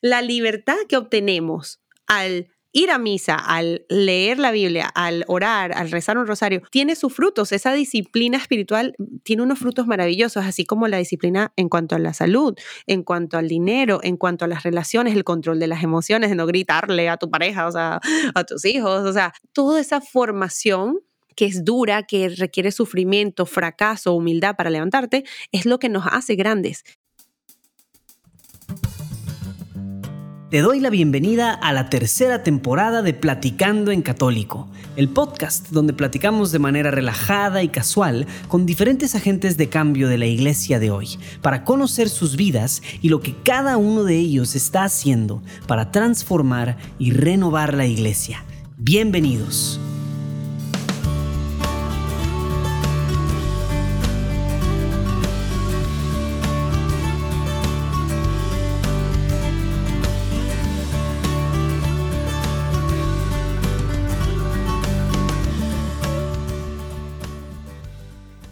La libertad que obtenemos al ir a misa, al leer la Biblia, al orar, al rezar un rosario, tiene sus frutos. Esa disciplina espiritual tiene unos frutos maravillosos, así como la disciplina en cuanto a la salud, en cuanto al dinero, en cuanto a las relaciones, el control de las emociones, de no gritarle a tu pareja, o sea, a tus hijos, o sea, toda esa formación que es dura, que requiere sufrimiento, fracaso, humildad para levantarte, es lo que nos hace grandes. Te doy la bienvenida a la tercera temporada de Platicando en Católico, el podcast donde platicamos de manera relajada y casual con diferentes agentes de cambio de la iglesia de hoy, para conocer sus vidas y lo que cada uno de ellos está haciendo para transformar y renovar la iglesia. Bienvenidos.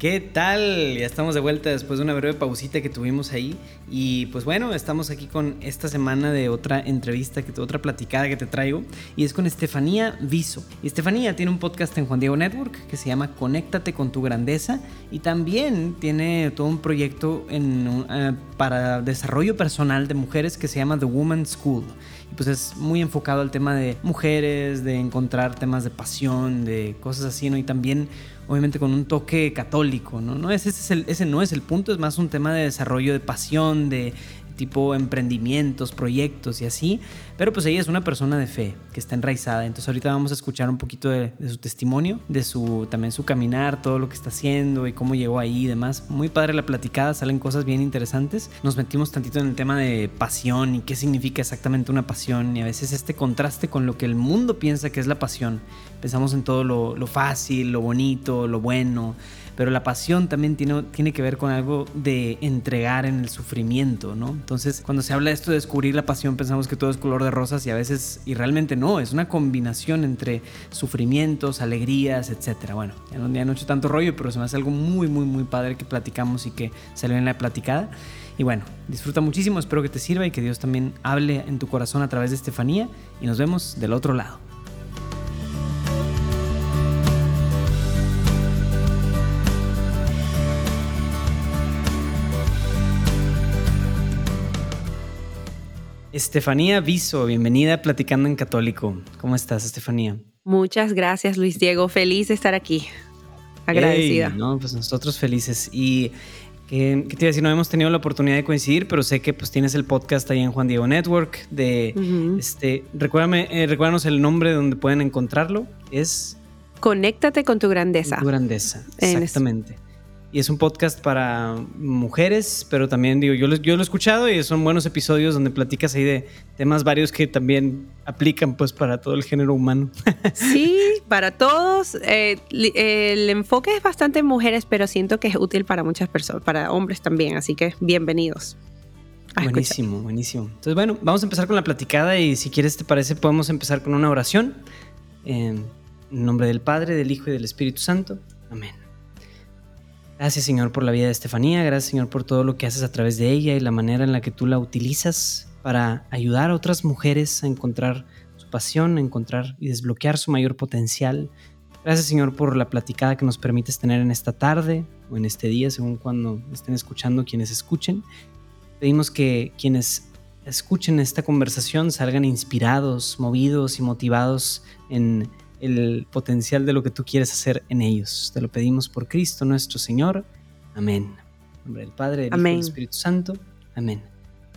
¿Qué tal? Ya estamos de vuelta después de una breve pausita que tuvimos ahí. Y pues bueno, estamos aquí con esta semana de otra entrevista, que, otra platicada que te traigo. Y es con Estefanía Viso. Y Estefanía tiene un podcast en Juan Diego Network que se llama Conéctate con tu grandeza. Y también tiene todo un proyecto en, eh, para desarrollo personal de mujeres que se llama The Woman School. Y pues es muy enfocado al tema de mujeres, de encontrar temas de pasión, de cosas así, ¿no? Y también obviamente con un toque católico, ¿no? no ese, es ese no es el punto, es más un tema de desarrollo de pasión, de tipo emprendimientos, proyectos y así. Pero pues ella es una persona de fe que está enraizada. Entonces ahorita vamos a escuchar un poquito de, su testimonio, de su también su caminar, todo lo que está haciendo y cómo llegó ahí y demás. Muy padre la platicada, salen cosas bien interesantes. Nos metimos tantito en el tema de pasión y qué significa exactamente una pasión y a veces este contraste con lo que el mundo piensa que es la pasión. Pensamos en todo lo, lo fácil, lo bonito, lo bueno pero la pasión también tiene, tiene que ver con algo de entregar en el sufrimiento, ¿no? Entonces, cuando se habla de esto de descubrir la pasión, pensamos que todo es color de rosas y a veces, y realmente no, es una combinación entre sufrimientos, alegrías, etcétera. Bueno, ya no, ya no he hecho tanto rollo, pero se me hace algo muy, muy, muy padre que platicamos y que salió en la platicada. Y bueno, disfruta muchísimo, espero que te sirva y que Dios también hable en tu corazón a través de Estefanía y nos vemos del otro lado. Estefanía Viso, bienvenida a Platicando en Católico. ¿Cómo estás, Estefanía? Muchas gracias, Luis Diego. Feliz de estar aquí. Agradecida. no, pues nosotros felices. Y que, te iba a decir, no hemos tenido la oportunidad de coincidir, pero sé que pues tienes el podcast ahí en Juan Diego Network. De este, recuérdame, eh, recuérdanos el nombre donde pueden encontrarlo. Es Conéctate con tu grandeza. Tu grandeza, exactamente. Y es un podcast para mujeres, pero también digo, yo lo, yo lo he escuchado y son buenos episodios donde platicas ahí de temas varios que también aplican pues para todo el género humano. Sí, para todos. Eh, el enfoque es bastante en mujeres, pero siento que es útil para muchas personas, para hombres también, así que bienvenidos. Buenísimo, buenísimo. Entonces, bueno, vamos a empezar con la platicada y si quieres, te parece, podemos empezar con una oración. En nombre del Padre, del Hijo y del Espíritu Santo. Amén. Gracias Señor por la vida de Estefanía, gracias Señor por todo lo que haces a través de ella y la manera en la que tú la utilizas para ayudar a otras mujeres a encontrar su pasión, a encontrar y desbloquear su mayor potencial. Gracias Señor por la platicada que nos permites tener en esta tarde o en este día, según cuando estén escuchando quienes escuchen. Pedimos que quienes escuchen esta conversación salgan inspirados, movidos y motivados en el potencial de lo que tú quieres hacer en ellos. Te lo pedimos por Cristo nuestro Señor. Amén. En nombre del Padre, del Hijo y del Espíritu Santo. Amén.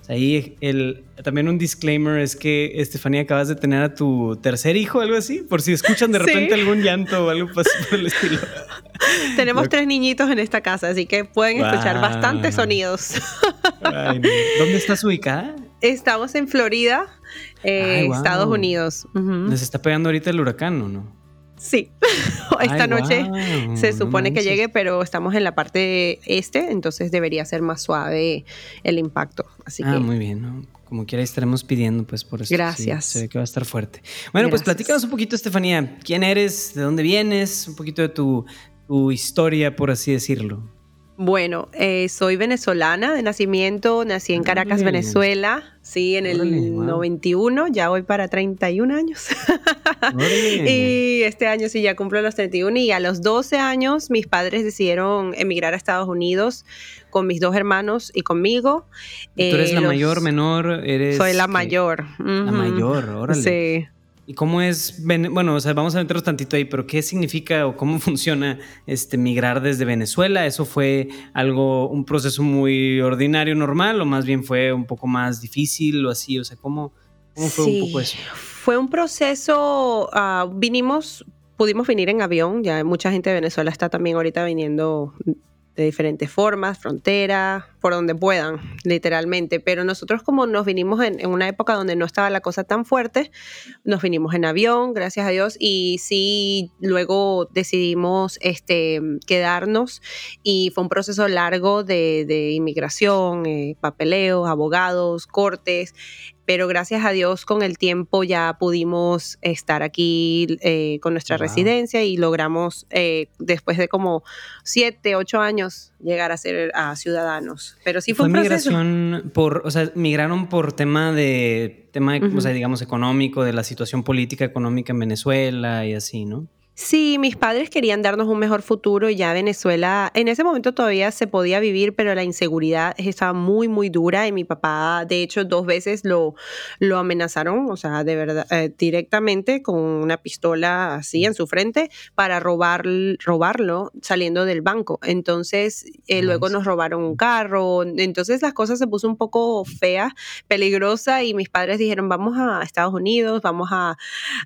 Ahí el, también un disclaimer es que Estefanía acabas de tener a tu tercer hijo, algo así, por si escuchan de repente algún llanto o algo por el estilo. Tenemos tres niñitos en esta casa, así que pueden escuchar bastantes sonidos. ¿Dónde estás ubicada? Estamos en Florida, eh, Estados Unidos. ¿Les está pegando ahorita el huracán o no? Sí, esta noche se supone que llegue, pero estamos en la parte este, entonces debería ser más suave el impacto. Así ah, muy bien, Como quiera estaremos pidiendo, pues por eso. Gracias. se ve que va a estar fuerte. Bueno, pues platícanos un poquito, Estefanía. ¿Quién eres? ¿De dónde vienes? Un poquito de tu, tu historia, por así decirlo. Bueno, eh, soy venezolana de nacimiento, nací en Caracas, Venezuela, sí, en el 91, ya voy para 31 años. y este año sí ya cumplo los 31 y a los 12 años mis padres decidieron emigrar a Estados Unidos con mis dos hermanos y conmigo. ¿Tú eres la eh, mayor, menor? Eres soy la mayor. La mayor, órale. Sí. ¿Y cómo es, bueno, o sea, vamos a meternos tantito ahí, pero qué significa o cómo funciona este migrar desde Venezuela? ¿Eso fue algo, un proceso muy ordinario, normal, o más bien fue un poco más difícil o así? O sea, ¿cómo, fue un poco eso? Fue un proceso, ah, vinimos, pudimos venir en avión, ya mucha gente de Venezuela está también ahorita viniendo de diferentes formas, frontera, por donde puedan, literalmente. Pero nosotros como nos vinimos en, una época donde no estaba la cosa tan fuerte, nos vinimos en avión, gracias a Dios, y sí, luego decidimos este, quedarnos y fue un proceso largo de, inmigración, eh, papeleo, abogados, cortes, pero gracias a Dios con el tiempo ya pudimos estar aquí eh, con nuestra residencia y logramos eh, después de como siete, ocho años llegar a ser a ciudadanos. Pero sí fue, un migración por, o sea, migraron por tema de, tema, o sea, digamos, económico, de la situación política económica en Venezuela y así, ¿no? Sí, mis padres querían darnos un mejor futuro y ya Venezuela, en ese momento todavía se podía vivir, pero la inseguridad estaba muy, muy dura y mi papá, de hecho, dos veces lo, lo amenazaron, o sea, de verdad, eh, directamente con una pistola así en su frente para robar, robarlo saliendo del banco. Entonces, eh, luego nos robaron un carro, entonces las cosas se puso un poco fea, peligrosa y mis padres dijeron, vamos a Estados Unidos, vamos a,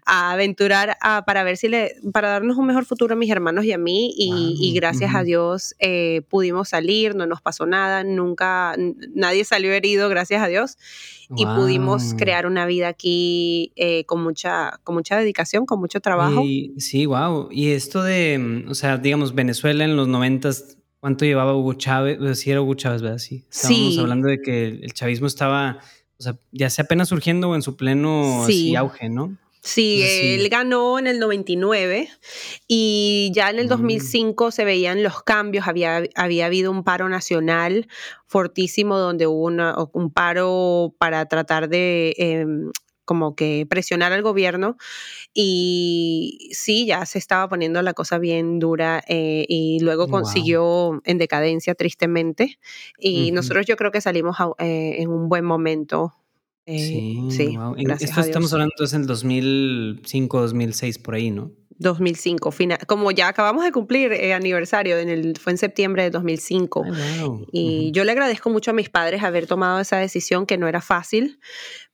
aventurar para ver si le para darnos un mejor futuro a mis hermanos y a mí y, gracias a Dios eh, pudimos salir, no nos pasó nada, nunca, nadie salió herido, gracias a Dios, y pudimos crear una vida aquí eh, con, mucha, con mucha dedicación, con mucho trabajo. sí, wow. Y esto de, mm, o sea, digamos, Venezuela en los noventas, ¿cuánto llevaba Hugo Chávez? Sí, era Hugo Chávez, ¿verdad? Sí. Estábamos hablando de que el chavismo estaba, o sea, ya sea apenas surgiendo o en su pleno auge, ¿no? Sí, él ganó en el 99 y ya en el 2005 mm. se veían los cambios, había, había habido un paro nacional fortísimo donde hubo un paro para tratar de em, como que presionar al gobierno y sí, ya se estaba poniendo la cosa bien dura eh, y luego consiguió en decadencia tristemente y nosotros yo creo que salimos eh, en un buen momento eh, sí, sí Esto estamos hablando entonces en 2005, 2006, por ahí, ¿no? 2005, final, como ya acabamos de cumplir eh, aniversario, en el, fue en septiembre de 2005. Y yo le agradezco mucho a mis padres haber tomado esa decisión que no era fácil,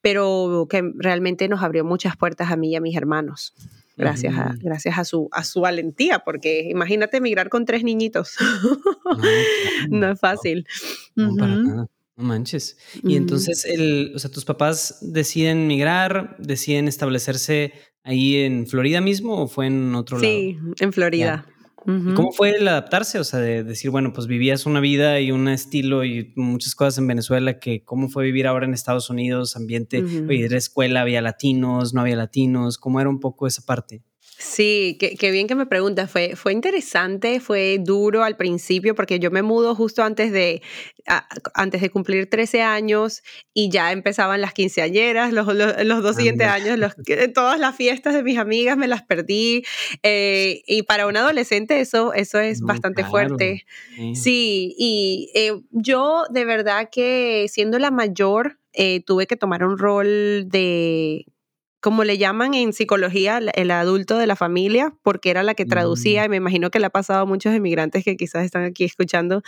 pero que realmente nos abrió muchas puertas a mí y a mis hermanos. Gracias, a, gracias a, su, a su valentía, porque imagínate emigrar con tres niñitos. no, es fácil. No, para nada. No manches. Y entonces, el, o sea, tus papás deciden migrar, deciden establecerse ahí en Florida mismo o fue en otro lado? Sí, en Florida. ¿Cómo fue el adaptarse? O sea, de decir, bueno, pues vivías una vida y un estilo y muchas cosas en Venezuela, que cómo fue vivir ahora en Estados Unidos, ambiente, oye, escuela, había latinos, no había latinos, ¿cómo era un poco esa parte? Sí, qué, bien que me preguntas. Fue, fue interesante, fue duro al principio porque yo me mudo justo antes de, antes de cumplir 13 años y ya empezaban las quinceañeras, los, los, dos siguientes años, los, todas las fiestas de mis amigas me las perdí. Eh, y para un adolescente eso, eso es bastante fuerte. Sí, y eh, yo de verdad que siendo la mayor, eh, tuve que tomar un rol de como le llaman en psicología, el adulto de la familia, porque era la que traducía, mm. y me imagino que le ha pasado a muchos inmigrantes que quizás están aquí escuchando,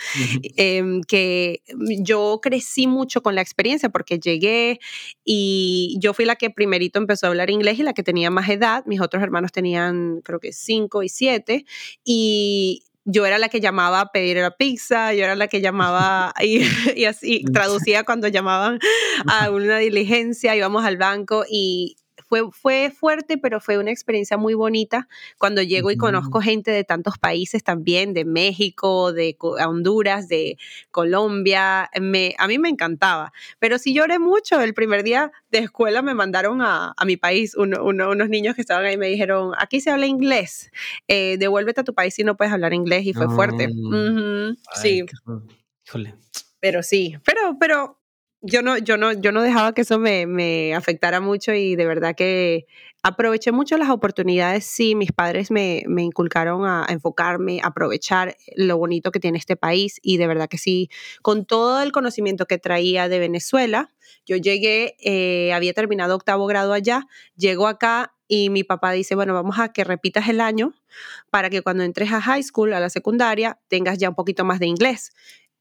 em, que yo crecí mucho con la experiencia porque llegué y yo fui la que primerito empezó a hablar inglés y la que tenía más edad, mis otros hermanos tenían creo que cinco y siete, y yo era la que llamaba a pedir la pizza, yo era la que llamaba y, y, así traducía cuando llamaban a una diligencia, íbamos al banco y fue, fue fuerte, pero fue una experiencia muy bonita cuando llego y conozco gente de tantos países también, de México, de Honduras, de Colombia. Me, a mí me encantaba, pero sí lloré mucho. El primer día de escuela me mandaron a, a mi país, unos niños que estaban ahí me dijeron, aquí se habla inglés, eh, devuélvete a tu país si no puedes hablar inglés y fue fuerte. sí. Híjole. Pero sí, pero, pero yo no, yo no, yo no dejaba que eso me, me, afectara mucho y de verdad que aproveché mucho las oportunidades. Sí, mis padres me, me inculcaron a, enfocarme, a aprovechar lo bonito que tiene este país y de verdad que sí, con todo el conocimiento que traía de Venezuela, yo llegué, eh, había terminado octavo grado allá, llego acá y mi papá dice, bueno, vamos a que repitas el año para que cuando entres a high school, a la secundaria, tengas ya un poquito más de inglés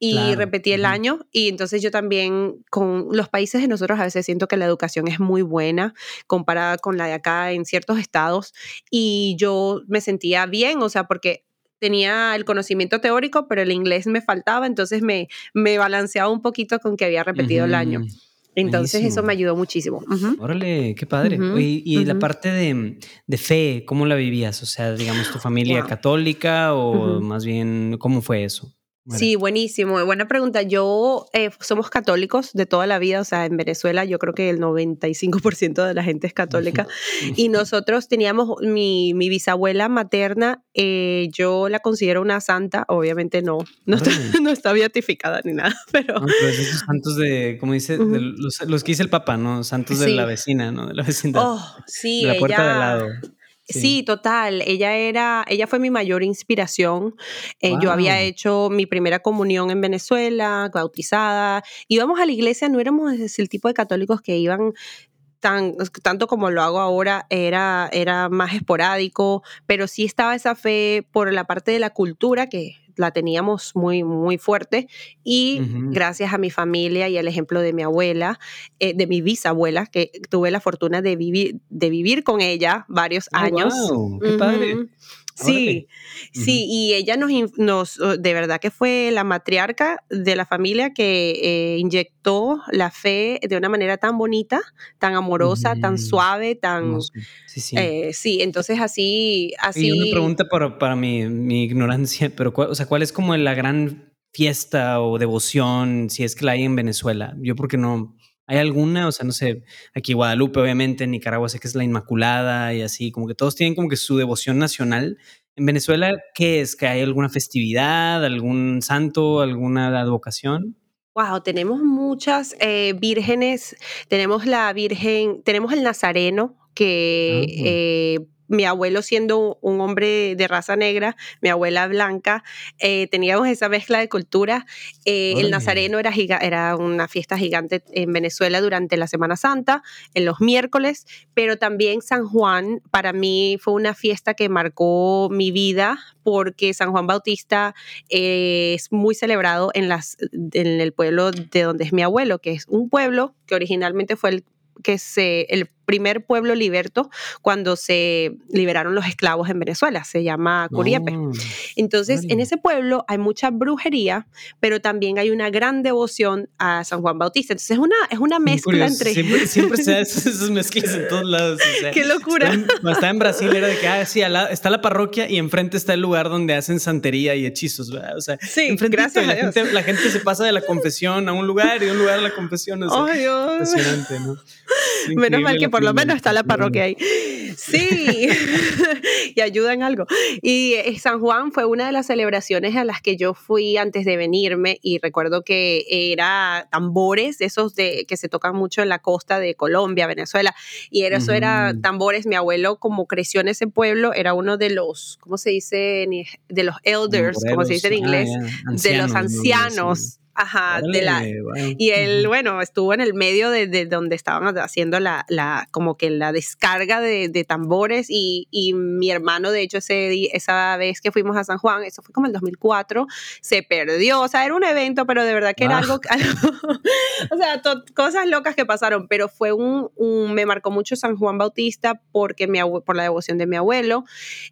y repetí el año y entonces yo también con los países de nosotros a veces siento que la educación es muy buena comparada con la de acá en ciertos estados y yo me sentía bien, o sea, porque tenía el conocimiento teórico, pero el inglés me faltaba, entonces me, me balanceaba un poquito con que había repetido el año. Entonces eso me ayudó muchísimo. Órale, qué padre. y, la parte de, de, fe, ¿cómo la vivías? O sea, digamos, tu familia católica o más bien, ¿cómo fue eso? Sí, buenísimo. Buena pregunta. Yo, eh, somos católicos de toda la vida, o sea, en Venezuela yo creo que el 95% de la gente es católica. y nosotros teníamos, mi, mi bisabuela materna, eh, yo la considero una santa, obviamente no, no, está, no está, beatificada ni nada, pero... No, pero esos santos de, como dice, los, los, que dice el papá, ¿no? Santos de la vecina, ¿no? De la vecindad. Oh, sí, de la puerta de lado. Sí. total. Ella era, ella fue mi mayor inspiración. Eh, yo había hecho mi primera comunión en Venezuela, bautizada. Íbamos a la iglesia, no éramos el tipo de católicos que iban Tan, tanto como lo hago ahora, era, era más esporádico, pero sí estaba esa fe por la parte de la cultura que la teníamos muy, muy fuerte y gracias a mi familia y al ejemplo de mi abuela, eh, de mi bisabuela, que tuve la fortuna de vivir, de vivir con ella varios oh, años. ¡Qué padre! Sí, sí, y ella nos, nos, de verdad que fue la matriarca de la familia que eh, inyectó la fe de una manera tan bonita, tan amorosa, tan suave, tan... Sí, sí. Eh, sí, entonces así... así... Y una pregunta para, para mi, mi, ignorancia, pero o sea, ¿cuál es como la gran fiesta o devoción, si es que la hay en Venezuela? Yo porque no... ¿Hay alguna? O sea, no sé, aquí Guadalupe, obviamente, en Nicaragua sé que es la Inmaculada y así, como que todos tienen como que su devoción nacional. En Venezuela, ¿qué es? ¿Que hay alguna festividad, algún santo, alguna advocación? Wow, tenemos muchas eh, vírgenes. Tenemos la Virgen, tenemos el Nazareno, que ah. eh, mi abuelo siendo un hombre de raza negra, mi abuela blanca, eh, teníamos esa mezcla de cultura. Eh, el Nazareno era, era una fiesta gigante en Venezuela durante la Semana Santa, en los miércoles, pero también San Juan para mí fue una fiesta que marcó mi vida porque San Juan Bautista eh, es muy celebrado en, las, en el pueblo de donde es mi abuelo, que es un pueblo que originalmente fue el que se, el primer pueblo liberto cuando se liberaron los esclavos en Venezuela, se llama Curiepe. Oh, Entonces, en ese pueblo hay mucha brujería, pero también hay una gran devoción a San Juan Bautista. Entonces, es una, es una mezcla entre... Siempre, siempre se hacen esas mezclas en todos lados. ¡Qué locura! Está en, Brasil, era de que, ah, sí, está la parroquia y enfrente está el lugar donde hacen santería y hechizos, ¿verdad? O sea, sí, gracias la, Gente, la gente se pasa de la confesión a un lugar y de un lugar a la confesión. O impresionante, ¿no? Menos mal que por lo menos está la parroquia ahí. Sí, y ayuda en algo. Y eh, San Juan fue una de las celebraciones a las que yo fui antes de venirme y recuerdo que era tambores, esos de, que se tocan mucho en la costa de Colombia, Venezuela, y eso era tambores. Mi abuelo, como creció en ese pueblo, era uno de los, ¿cómo se dice? De los elders, como se dice en ah, inglés, de los ancianos. Ajá, de la, y él, bueno, estuvo en el medio de, de donde estaban haciendo la, la, como que la descarga de, de tambores y, y, mi hermano, de hecho, ese, esa vez que fuimos a San Juan, eso fue como el 2004, se perdió, o sea, era un evento, pero de verdad que era algo, o sea, cosas locas que pasaron, pero fue un, un, me marcó mucho San Juan Bautista porque mi por la devoción de mi abuelo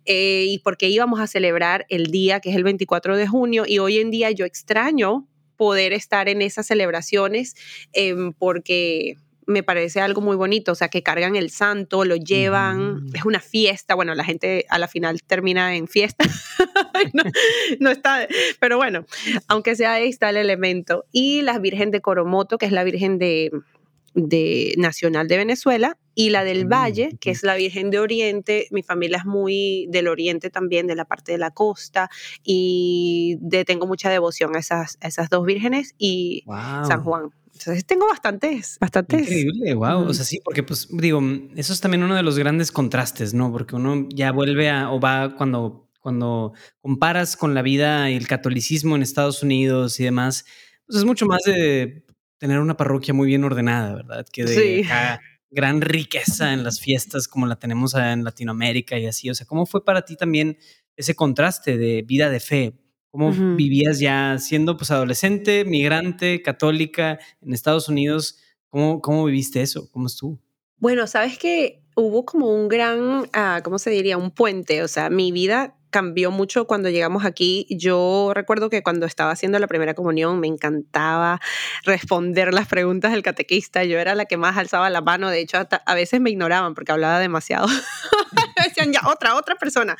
eh, y porque íbamos a celebrar el día que es el 24 de junio y hoy en día yo extraño poder estar en esas celebraciones em, porque me parece algo muy bonito, o sea, que cargan el santo, lo llevan, es una fiesta, bueno, la gente a la final termina en fiesta, no, está, pero bueno, aunque sea ahí está el elemento. Y la Virgen de Coromoto, que es la Virgen de, de Nacional de Venezuela, y la del Valle, que es la Virgen de Oriente. Mi familia es muy del Oriente también, de la parte de la costa, y de, tengo mucha devoción a esas, esas dos vírgenes y San Juan. Entonces tengo bastantes, bastantes. Increíble, wow. O sea, sí, porque pues digo, eso es también uno de los grandes contrastes, ¿no? Porque uno ya vuelve a, o va cuando, cuando comparas con la vida y el catolicismo en Estados Unidos y demás, pues es mucho más de tener una parroquia muy bien ordenada, ¿verdad? Que de gran riqueza en las fiestas como la tenemos en Latinoamérica y así. O sea, ¿cómo fue para ti también ese contraste de vida de fe? ¿Cómo vivías ya siendo pues adolescente, migrante, católica en Estados Unidos? ¿Cómo, cómo viviste eso? ¿Cómo estuvo? Bueno, sabes que hubo como un gran, ah, ¿cómo se diría? Un puente. O sea, mi vida cambió mucho cuando llegamos aquí. Yo recuerdo que cuando estaba haciendo la primera comunión me encantaba responder las preguntas del catequista. Yo era la que más alzaba la mano. De hecho, a veces me ignoraban porque hablaba demasiado. Decían ya otra, otra persona.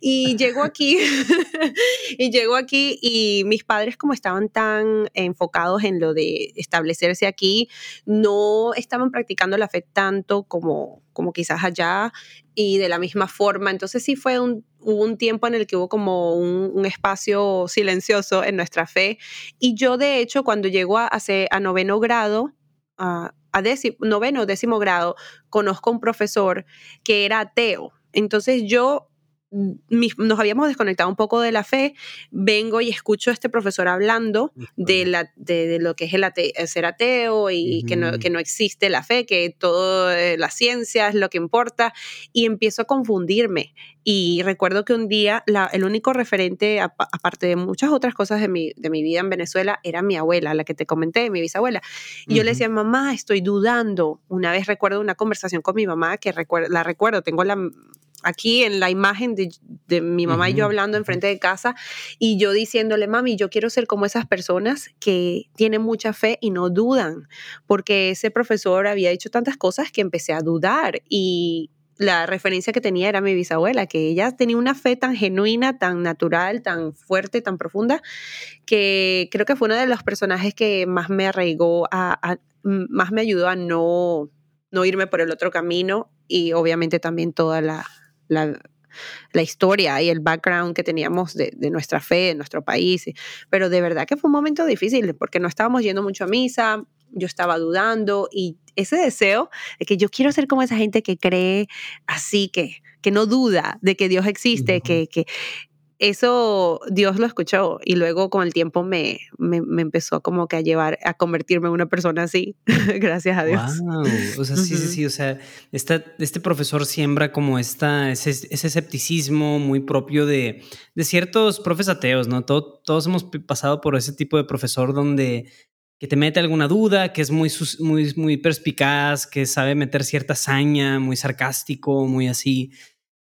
Y llegó aquí, y llegó aquí y mis padres como estaban tan enfocados en lo de establecerse aquí, no estaban practicando la fe tanto como, como quizás allá y de la misma forma. Entonces sí fue un, hubo un tiempo en el que hubo como un, espacio silencioso en nuestra fe. Y yo de hecho cuando llego a, a, noveno grado, a, noveno décimo grado, conozco a un profesor que era ateo. Entonces yo nos habíamos desconectado un poco de la fe, vengo y escucho a este profesor hablando de, la, de, lo que es el, ser ateo y que, no, que, no, existe la fe, que todo eh, la ciencia es lo que importa, y empiezo a confundirme. Y recuerdo que un día el único referente, aparte de muchas otras cosas de mi, de mi vida en Venezuela, era mi abuela, la que te comenté, mi bisabuela. Y yo le decía, mamá, estoy dudando. Una vez recuerdo una conversación con mi mamá que la recuerdo, tengo la aquí en la imagen de, mi mamá y yo hablando enfrente de casa y yo diciéndole, mami, yo quiero ser como esas personas que tienen mucha fe y no dudan, porque ese profesor había hecho tantas cosas que empecé a dudar y la referencia que tenía era mi bisabuela, que ella tenía una fe tan genuina, tan natural, tan fuerte, tan profunda, que creo que fue uno de los personajes que más me arraigó, a, más me ayudó a no, no irme por el otro camino y obviamente también toda la, la, historia y el background que teníamos de, nuestra fe, de nuestro país. Pero de verdad que fue un momento difícil porque no estábamos yendo mucho a misa, yo estaba dudando y ese deseo de que yo quiero ser como esa gente que cree así, que, que no duda de que Dios existe, que, que, eso Dios lo escuchó y luego con el tiempo me, me, empezó como que a llevar a convertirme en una persona así, gracias a Dios. Wow. O sea, sí, sí, sí, o sea, este profesor siembra como esta, ese, escepticismo muy propio de, de ciertos profes ateos, ¿no? todos hemos pasado por ese tipo de profesor donde que te mete alguna duda, que es muy, muy, muy perspicaz, que sabe meter cierta hazaña, muy sarcástico, muy así.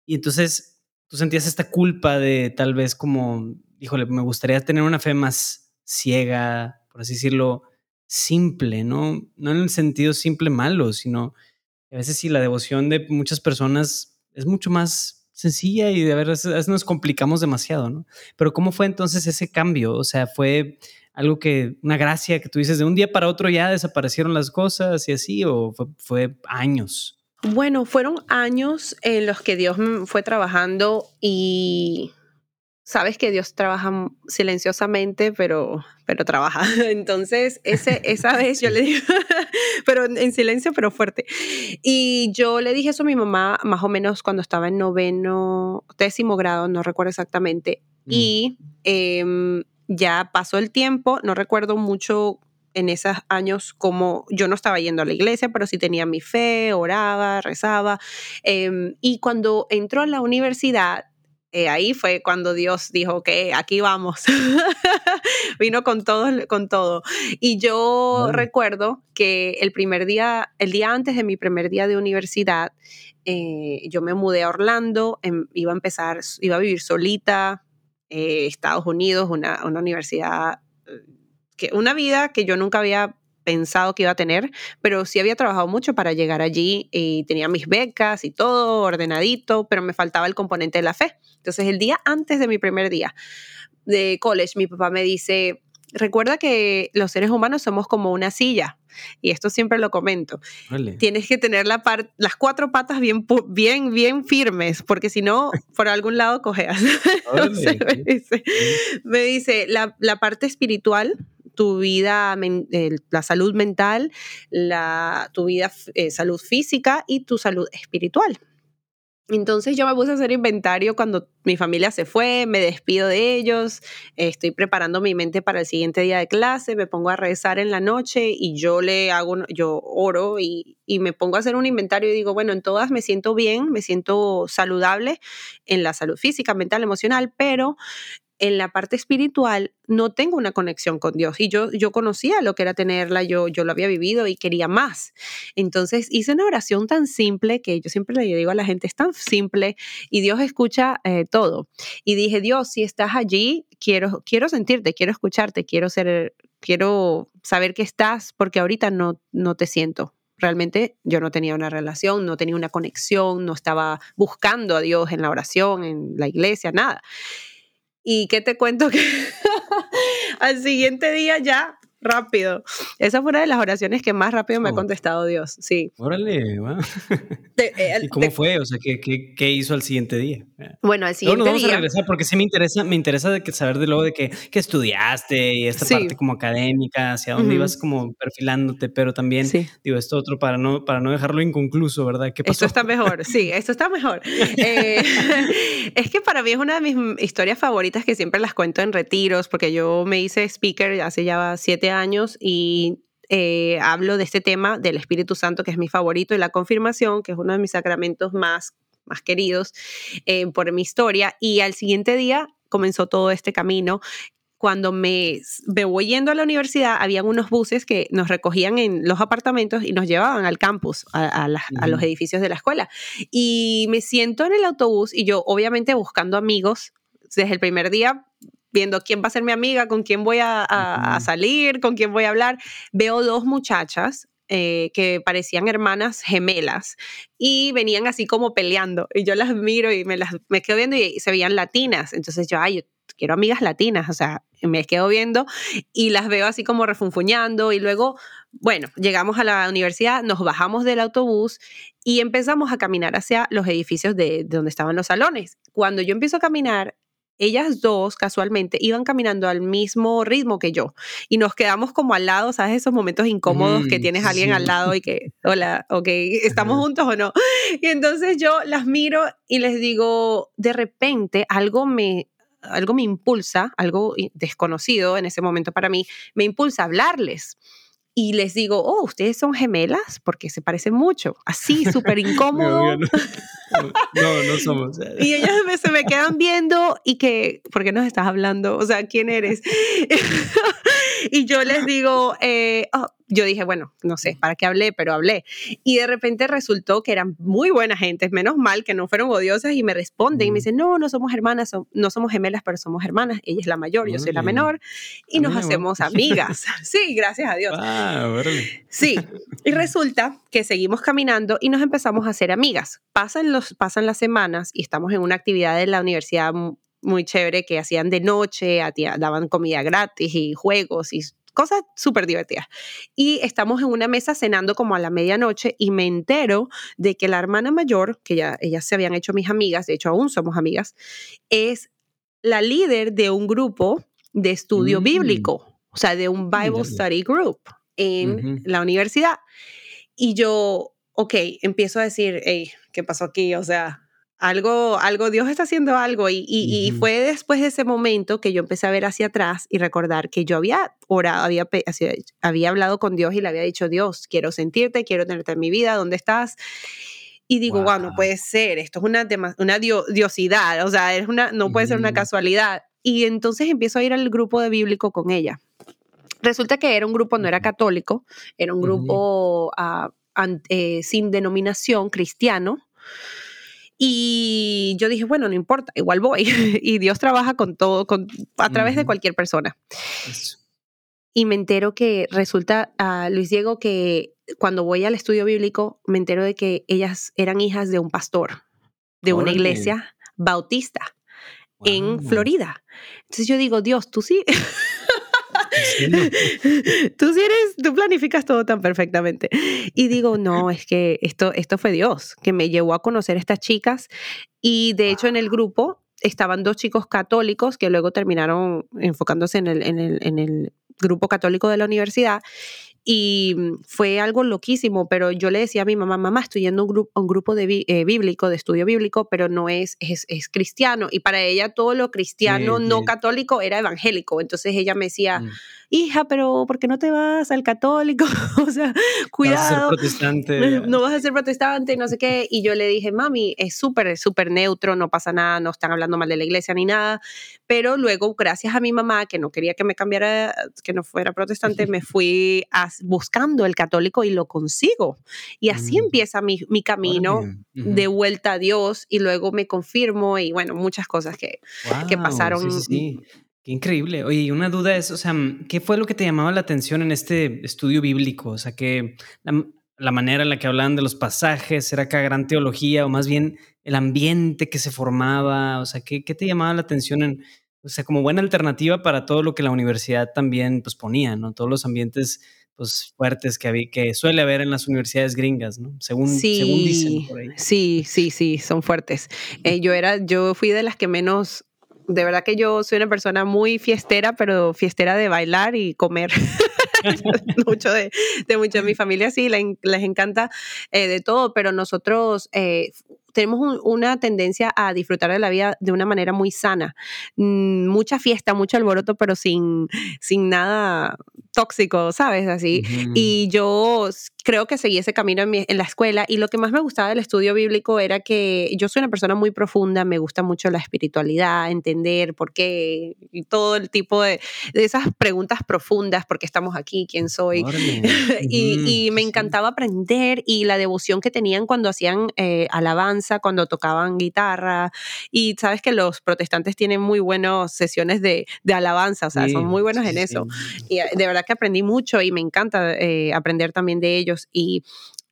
Y entonces tú sentías esta culpa de tal vez como, híjole, me gustaría tener una fe más ciega, por así decirlo, simple, ¿no? No en el sentido simple malo, sino a veces sí la devoción de muchas personas es mucho más sencilla y de veces, a veces nos complicamos demasiado, ¿no? Pero ¿cómo fue entonces ese cambio? O sea, fue algo que, una gracia que tú dices, de un día para otro ya desaparecieron las cosas y así, o fue años. Bueno, fueron años en los que Dios fue trabajando y sabes que Dios trabaja silenciosamente, pero, pero trabaja. Entonces, ese, esa vez yo le dije, pero en silencio, pero fuerte. Y yo le dije eso a mi mamá más o menos cuando estaba en noveno, décimo grado, no recuerdo exactamente. Mm. Y em, ya pasó el tiempo, no recuerdo mucho en esos años como yo no estaba yendo a la iglesia, pero sí tenía mi fe, oraba, rezaba. Em, y cuando entró a la universidad, eh, ahí fue cuando Dios dijo que aquí vamos. Vino con todo, con todo. Y yo recuerdo que el primer día, el día antes de mi primer día de universidad, eh, yo me mudé a Orlando, em, iba a empezar, iba a vivir solita, eh, Estados Unidos, una, una universidad una vida que yo nunca había pensado que iba a tener, pero sí había trabajado mucho para llegar allí y tenía mis becas y todo ordenadito, pero me faltaba el componente de la fe. Entonces el día antes de mi primer día de college, mi papá me dice, recuerda que los seres humanos somos como una silla, y esto siempre lo comento. Tienes que tener la las cuatro patas bien, bien, bien firmes, porque si no, por algún lado cojeas. me dice, la, la, parte espiritual tu vida, la salud mental, la, tu vida, eh, salud física y tu salud espiritual. Entonces yo me puse a hacer inventario cuando mi familia se fue, me despido de ellos, estoy preparando mi mente para el siguiente día de clase, me pongo a rezar en la noche y yo le hago, yo oro y, y me pongo a hacer un inventario y digo, bueno, en todas me siento bien, me siento saludable en la salud física, mental, emocional, pero en la parte espiritual no tengo una conexión con Dios y yo, yo conocía lo que era tenerla, yo, yo lo había vivido y quería más. Entonces hice una oración tan simple que yo siempre le digo a la gente, es tan simple y Dios escucha eh, todo. Y dije, Dios, si estás allí, quiero, quiero sentirte, quiero escucharte, quiero ser, quiero saber que estás porque ahorita no, no te siento realmente yo no tenía una relación, no tenía una conexión, no estaba buscando a Dios en la oración, en la iglesia, nada. Y qué te cuento que al siguiente día ya rápido. Esa fue una de las oraciones que más rápido me ha oh. contestado Dios, sí. Órale, eh, ¿Y cómo fue? O sea, ¿qué, ¿qué, qué, hizo al siguiente día? Bueno, al siguiente día... vamos a regresar porque sí me interesa, me interesa de que saber de luego de que, que estudiaste y esta parte como académica, hacia dónde ibas como perfilándote, pero también, digo, esto otro para no, para no dejarlo inconcluso, ¿verdad? ¿Qué pasó? Esto está mejor, sí, esto está mejor. Eh, es que para mí es una de mis historias favoritas que siempre las cuento en retiros, porque yo me hice speaker hace ya siete años y eh, hablo de este tema del Espíritu Santo, que es mi favorito, y la confirmación, que es uno de mis sacramentos más, más queridos eh, por mi historia. Y al siguiente día comenzó todo este camino. Cuando me, me, voy yendo a la universidad, habían unos buses que nos recogían en los apartamentos y nos llevaban al campus, a, a los edificios de la escuela. Y me siento en el autobús y yo, obviamente, buscando amigos. Desde el primer día viendo quién va a ser mi amiga, con quién voy a, salir, con quién voy a hablar. Veo dos muchachas eh, que parecían hermanas gemelas y venían así como peleando y yo las miro y me las me quedo viendo y se veían latinas entonces yo ay yo quiero amigas latinas o sea me quedo viendo y las veo así como refunfuñando y luego bueno llegamos a la universidad nos bajamos del autobús y empezamos a caminar hacia los edificios de donde estaban los salones cuando yo empiezo a caminar ellas dos casualmente iban caminando al mismo ritmo que yo y nos quedamos como al lado, ¿sabes? Esos momentos incómodos que mm, tienes a alguien al lado y que, hola, ok, ¿estamos juntos o no? Y entonces yo las miro y les digo, de repente algo me, algo me impulsa, algo desconocido en ese momento para mí, me impulsa a hablarles y les digo, oh, ustedes son gemelas porque se parecen mucho, así, súper incómodo. no, no, somos. y ellas se me quedan viendo y que, ¿por qué nos estás hablando? O sea, ¿quién eres? y yo les digo, eh, oh, yo dije, bueno, no sé para qué hablé, pero hablé. Y de repente resultó que eran muy buenas gentes, menos mal que no fueron odiosas y me responden y me dicen, no, no somos hermanas, no somos gemelas, pero somos hermanas. Ella es la mayor, yo soy la menor y nos hacemos amigas. sí, gracias a Dios. Ah, sí, y resulta que seguimos caminando y nos empezamos a hacer amigas. Pasan, los, pasan las semanas y estamos en una actividad de la universidad muy chévere que hacían de noche, daban comida gratis y juegos y cosas súper divertidas. Y estamos en una mesa cenando como a la medianoche y me entero de que la hermana mayor, que ya ellas se habían hecho mis amigas, de hecho aún somos amigas, es la líder de un grupo de estudio mm. bíblico, o sea, de un Bible Study Group en la universidad. Y yo, ok, empiezo a decir, hey, ¿qué pasó aquí? O sea, algo, algo, Dios está haciendo algo. Y, y, fue después de ese momento que yo empecé a ver hacia atrás y recordar que yo había orado, había, había hablado con Dios y le había dicho, Dios, quiero sentirte, quiero tenerte en mi vida, ¿dónde estás? Y digo, wow, no puede ser, esto es una, una diosidad, o sea, es una, no puede ser una casualidad. Y entonces empiezo a ir al grupo de bíblico con ella. Resulta que era un grupo, no era católico, era un grupo ah, eh, sin denominación cristiano. Y yo dije, bueno, no importa, igual voy. y Dios trabaja con todo, con, a través de cualquier persona. y me entero que resulta, a Luis Diego, que cuando voy al estudio bíblico, me entero de que ellas eran hijas de un pastor de una iglesia bautista en Florida. Entonces yo digo, Dios, tú sí. tú sí eres, tú planificas todo tan perfectamente. Y digo, no, es que esto, esto fue Dios, que me llevó a conocer a estas chicas. Y de hecho en el grupo estaban dos chicos católicos que luego terminaron enfocándose en el, en el, en el grupo católico de la universidad y mm, fue algo loquísimo, pero yo le decía a mi mamá, mamá, estoy yendo a un, grupo, un grupo de eh, bíblico, de estudio bíblico, pero no es, es, es, cristiano. Y para ella todo lo cristiano no católico era evangélico. Entonces ella me decía, mm hija, pero ¿por qué no te vas al católico? o sea, cuidado. Vas a ser protestante. No vas a ser protestante, no sé qué. Y yo le dije, mami, es súper, súper neutro, no pasa nada, no están hablando mal de la iglesia ni nada. Pero luego, gracias a mi mamá, que no quería que me cambiara, que no fuera protestante, me fui buscando el católico y lo consigo. Y así mm. empieza mi, mi camino de vuelta a Dios y luego me confirmo y bueno, muchas cosas que, que pasaron. Sí, sí, Qué increíble. Oye, una duda es, o sea, ¿qué fue lo que te llamaba la atención en este estudio bíblico? O sea, que la, manera en la que hablaban de los pasajes, era acá gran teología, o más bien el ambiente que se formaba, o sea, ¿qué, qué te llamaba la atención en, o sea, como buena alternativa para todo lo que la universidad también pues ponía, ¿no? Todos los ambientes pues fuertes que, había, que suele haber en las universidades gringas, ¿no? Según, según dicen por ahí. Sí, sí, sí, son fuertes. Eh, yo era, yo fui de las que menos de verdad que yo soy una persona muy fiestera, pero fiestera de bailar y comer. mucho de, de mucho de mi familia sí, les, encanta eh, de todo, pero nosotros eh, tenemos una tendencia a disfrutar de la vida de una manera muy sana. Mm, mucha fiesta, mucho alboroto, pero sin, sin nada tóxico, ¿sabes? Así. Y yo creo que seguí ese camino en, en, la escuela y lo que más me gustaba del estudio bíblico era que yo soy una persona muy profunda, me gusta mucho la espiritualidad, entender por qué y todo el tipo de, de esas preguntas profundas, por qué estamos aquí, quién soy. y, y, me encantaba aprender y la devoción que tenían cuando hacían eh, alabanza, cuando tocaban guitarra. Y sabes que los protestantes tienen muy buenas sesiones de, de alabanza, o sea, son muy buenos en eso. Y eh, de verdad que aprendí mucho y me encanta eh, aprender también de ellos y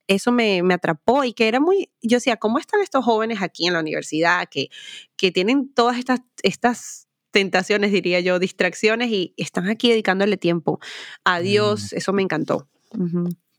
eso me, me, atrapó y que era muy, yo decía, ¿cómo están estos jóvenes aquí en la universidad que, que tienen todas estas, estas tentaciones, diría yo, distracciones y están aquí dedicándole tiempo a Dios? Mm. Eso me encantó.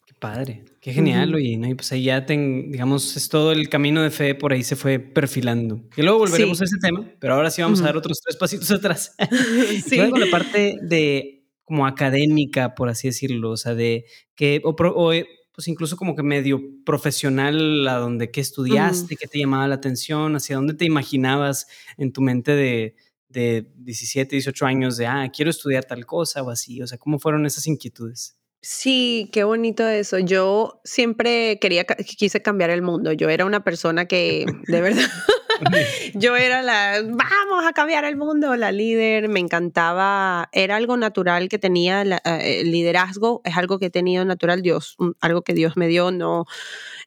Qué padre, qué genial, y pues ahí ya, ten, digamos, es todo el camino de fe, por ahí se fue perfilando. Y luego volveremos a ese tema, pero ahora sí vamos a dar otros tres pasitos atrás. sí. Luego la parte de como académica, por así decirlo, o sea, de que, o, eh, pues incluso como que medio profesional, a donde qué estudiaste, qué te llamaba la atención, hacia dónde te imaginabas en tu mente de, de 17, 18 años, de, ah, quiero estudiar tal cosa o así, o sea, ¿cómo fueron esas inquietudes? Sí, qué bonito eso. Yo siempre quería, quise cambiar el mundo. Yo era una persona que, de verdad, yo era la, vamos a cambiar el mundo, la líder, me encantaba, era algo natural que tenía, eh, el liderazgo es algo que he tenido natural, Dios, algo que Dios me dio, no.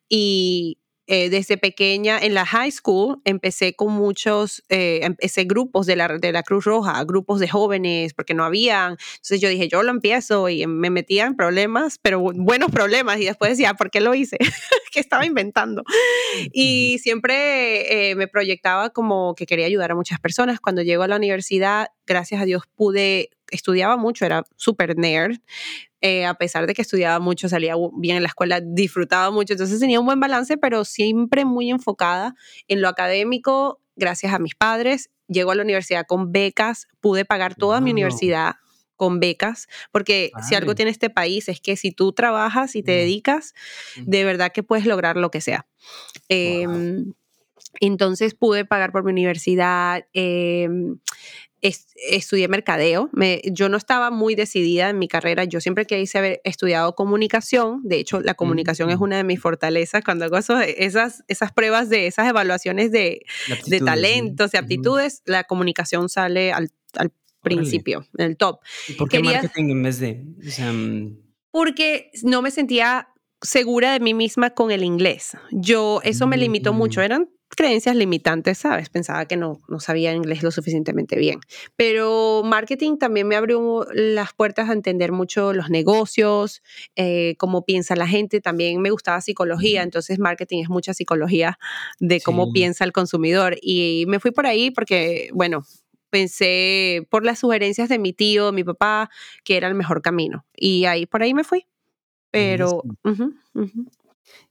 Y eh, desde pequeña en la high school empecé con muchos, eh, empecé grupos de la, de la Cruz Roja, grupos de jóvenes, porque no habían. Entonces yo dije, yo lo empiezo y me metía en problemas, pero buenos problemas. Y después decía, ¿por qué lo hice? que estaba inventando. Y siempre eh, me proyectaba como que quería ayudar a muchas personas. Cuando llego a la universidad, gracias a Dios pude, estudiaba mucho, era súper nerd, eh, a pesar de que estudiaba mucho, salía bien en la escuela, disfrutaba mucho, entonces tenía un buen balance, pero siempre muy enfocada en lo académico, gracias a mis padres. Llego a la universidad con becas, pude pagar toda mi universidad con becas, porque si algo tiene este país es que si tú trabajas y te dedicas, de verdad que puedes lograr lo que sea. Em, entonces pude pagar por mi universidad. Eh, estudié mercadeo. Me, yo no estaba muy decidida en mi carrera. Yo siempre quise haber estudiado comunicación. De hecho, la comunicación es mm. una de mis fortalezas. Cuando hago esas, esas pruebas de esas evaluaciones de, de talentos, y aptitudes, la comunicación sale al, al principio, en el top. por qué marketing en vez de...? Mm? porque no me sentía segura de mí misma con el inglés. Yo, eso me limitó mucho. Mm. Eran creencias limitantes, ¿sabes? Pensaba que no, no sabía inglés lo suficientemente bien. Pero marketing también me abrió las puertas a entender mucho los negocios, eh, cómo piensa la gente. También me gustaba psicología, entonces marketing es mucha psicología de cómo piensa el consumidor. Y me fui por ahí porque, bueno, pensé por las sugerencias de mi tío, mi papá, que era el mejor camino. Y ahí por ahí me fui. Pero...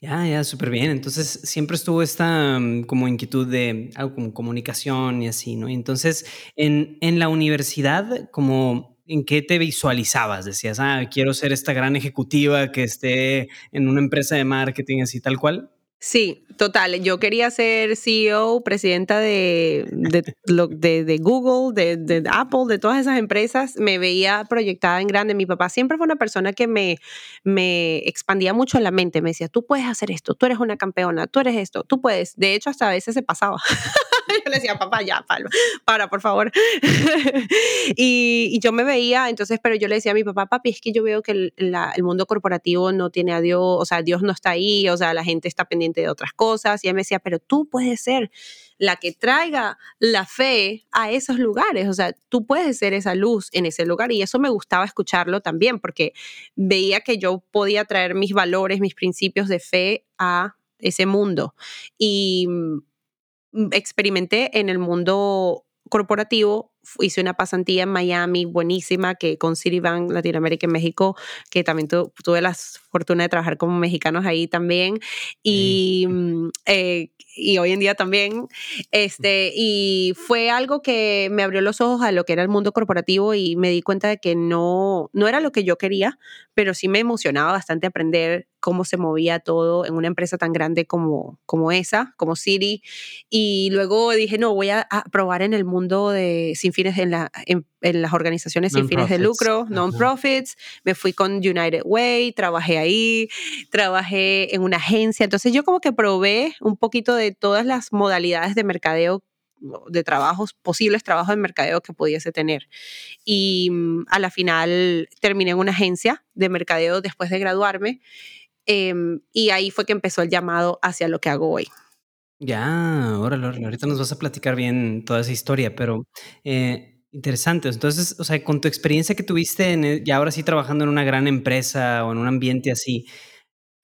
Ya, ya, súper bien. Entonces, siempre estuvo esta mm, como inquietud de algo como comunicación y así, ¿no? entonces, en, en la universidad, como ¿En qué te visualizabas? Decías, ah, quiero ser esta gran ejecutiva que esté en una empresa de marketing así tal cual. Sí, total. Yo quería ser CEO, presidenta de, de, Google, de, Apple, de todas esas empresas. Me veía proyectada en grande. Mi papá siempre fue una persona que me, me expandía mucho la mente. Me decía, tú puedes hacer esto, tú eres una campeona, tú eres esto, tú puedes. De hecho, hasta a veces se pasaba. yo le decía, papá, ya, para, para por favor. y, yo me veía, entonces, pero yo le decía a mi papá, papi, es que yo veo que el, el mundo corporativo no tiene a Dios, o sea, Dios no está ahí, o sea, la gente está pendiente de otras cosas. Y él me decía, pero tú puedes ser la que traiga la fe a esos lugares. O sea, tú puedes ser esa luz en ese lugar. Y eso me gustaba escucharlo también, porque veía que yo podía traer mis valores, mis principios de fe a ese mundo. Y mm, experimenté en el mundo corporativo hice una pasantía en Miami buenísima que con Citibank Latinoamérica en México, que también tuve la fortuna de trabajar como mexicanos ahí también y, mm, eh, y hoy en día también. Este, y fue algo que me abrió los ojos a lo que era el mundo corporativo y me di cuenta de que no, no era lo que yo quería, pero sí me emocionaba bastante aprender cómo se movía todo en una empresa tan grande como, como esa, como Citi. Y luego dije, no, voy a, probar en el mundo de sin fines en, la, en, las organizaciones sin fines de lucro, non-profits. Me fui con United Way, trabajé ahí, trabajé en una agencia. Entonces yo como que probé un poquito de todas las modalidades de mercadeo de trabajos, posibles trabajos de mercadeo que pudiese tener. Y mm, a la final terminé en una agencia de mercadeo después de graduarme em, y ahí fue que empezó el llamado hacia lo que hago hoy. Ya, órale, ahorita nos vas a platicar bien toda esa historia, pero eh, interesante. Entonces, o sea, con tu experiencia que tuviste en, e, y ahora sí trabajando en una gran empresa o en un ambiente así,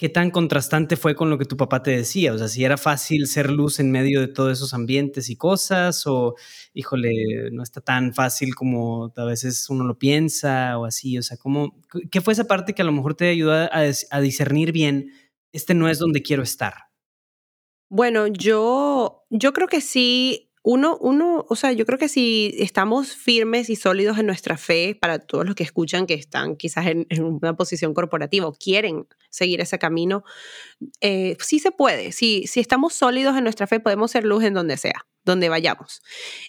¿qué tan contrastante fue con lo que tu papá te decía? O sea, si era fácil ser luz en medio de todos esos ambientes y cosas, o híjole, no está tan fácil como a veces uno lo piensa o así. O sea, ¿cómo, ¿qué fue esa parte que a lo mejor te ayudó a, discernir bien, este no es donde quiero estar? Bueno, yo, yo creo que sí. Uno, uno, o sea, yo creo que si estamos firmes y sólidos en nuestra fe, para todos los que escuchan que están quizás en, una posición corporativa o quieren seguir ese camino, eh, sí se puede. Si, si estamos sólidos en nuestra fe, podemos ser luz en donde sea, donde vayamos.